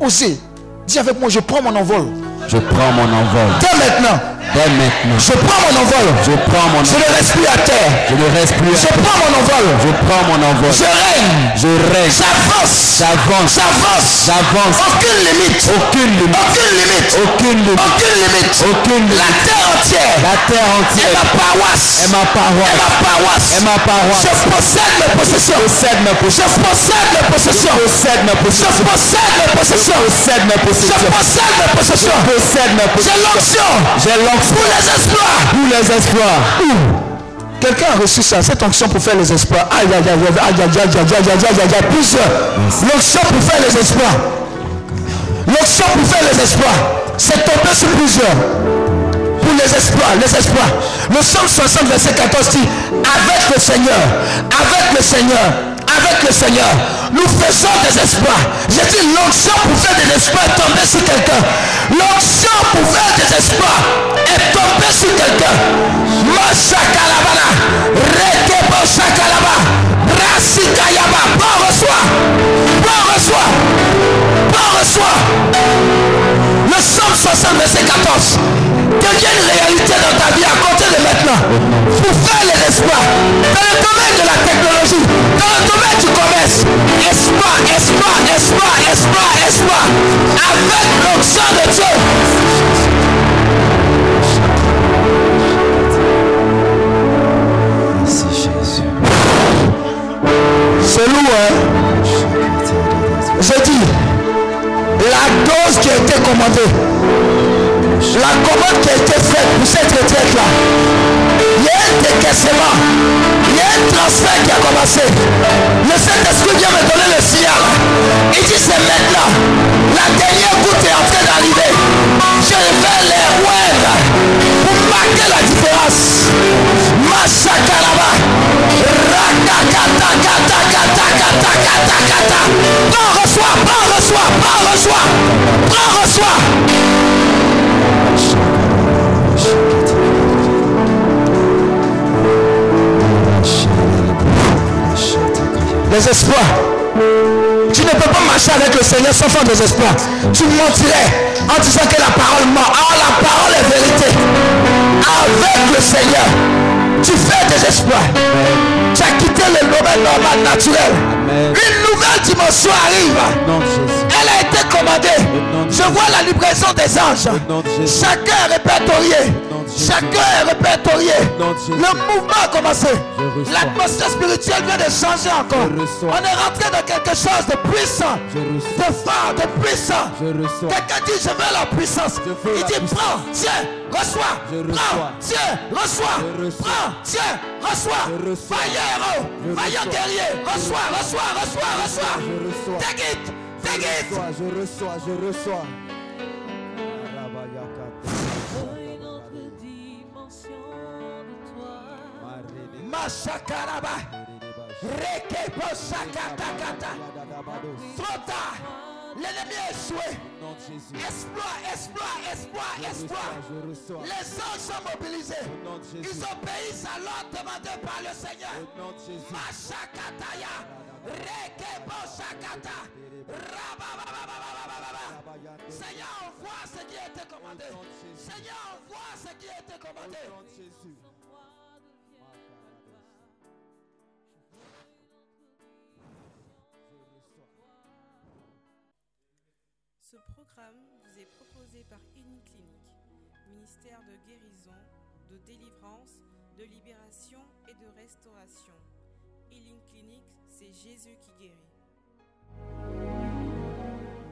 Osez. Dis avec moi, je prends mon envol. Je prends mon envol. Dès maintenant, Dès maintenant, je prends mon envol. je prends mon Je envol. ne reste plus à terre. Je ne reste plus. Je à- prends mon envol. Je prends mon envol. Je règne. Je règne. J'avance. J'avance. J'avance. J'avance. Aucune limite. Aucune limite. Aucune limite. Aucune limite. Aucune limite. Aucune La limite. terre entière La terre entière ma paroisse. est ma paroisse. ma paroisse. Est ma paroisse. Je possède mes possessions. Possède mes Je possède mes possessions. Possède mes Je possessions. possède mes possessions. Possède mes Je possessions. possède mes possessions. Possède mes J'ai possessions. l'onction J'ai l'onction pour les exploits. pour les espoirs. Quelqu'un a reçu ça, cette onction pour faire les exploits. Aïe, aïe, aïe, aïe, aïe, aïe, aïe, aïe, aïe, aïe, aïe, aïe, aïe, plusieurs. L'onction pour faire les exploits. L'onction pour faire les exploits. C'est tombé sur plusieurs. Pour les exploits, les exploits. Le psaume 60, verset 14 dit Avec le Seigneur, avec le Seigneur, avec le Seigneur, nous faisons des exploits. J'ai dit l'onction pour faire des exploits est tombée sur quelqu'un. L'onction pour faire des exploits est tombée sur quelqu'un. Mashakalabana, Rekebo Shakalaba, Rasikayaba, bon reçoit, bon reçoit, bon reçoit. Le psaume 60, verset 14 devient réalité dans ta vie à compter de maintenant. Pour faire les espoirs. Dans le domaine de la technologie, dans le domaine du commerce. Espoir, espoir, espoir, espoir, espoir. Avec l'onction de Dieu. La commande qui a été faite pour cette retraite-là, il y a un décaissement, il y a un transfert qui a commencé. Le Saint-Esprit vient me donner le signal? Il dit c'est maintenant. La dernière goutte est en train d'arriver. Je vais les oindre pour marquer la différence. Prends, reçois, prends, reçois, prends, reçois, prends, reçois. Les espoirs. Tu ne peux pas marcher avec le Seigneur sans faire des espoirs. Tu mentirais en disant que la parole ment. Ah, la parole est vérité. Avec le Seigneur, tu fais des espoirs. Tu as quitté le domaine normal, naturel. Amen. Une nouvelle dimension arrive. Jésus. Commandée. de Je vois la livraison des anges. Chacun est répertorié. Chacun est répertorié. Le mouvement a commencé. L'atmosphère spirituelle vient de changer encore. On est rentré dans quelque chose de puissant, de fort, de puissant. Quelqu'un dit je veux la puissance. Il dit prends, tiens, reçois. Prends, tiens, reçois. Prends, tiens, reçois. Reçois. Vaillant héros, guerrier. Reçois, reçois, reçois, reçois. Take it, it. reçois, je reçois, je reçois. Masakaraba. Sakatakata. Trop tard. L'ennemi est échoué. Nom de Jésus. Espoir, espoir, espoir, Je espoir. reçois, je reçois. Les anges sont mobilisés. Ils obéissent à l'ordre demandé par le Seigneur. Mashakataya. Rekebo sakata. Seigneur, envoie ce qui a été commandé. Seigneur, ce qui commandé. Ce programme vous est proposé par Clinique, ministère de guérison, de délivrance, de libération et de restauration. Healing Clinic, c'est Jésus qui. うん。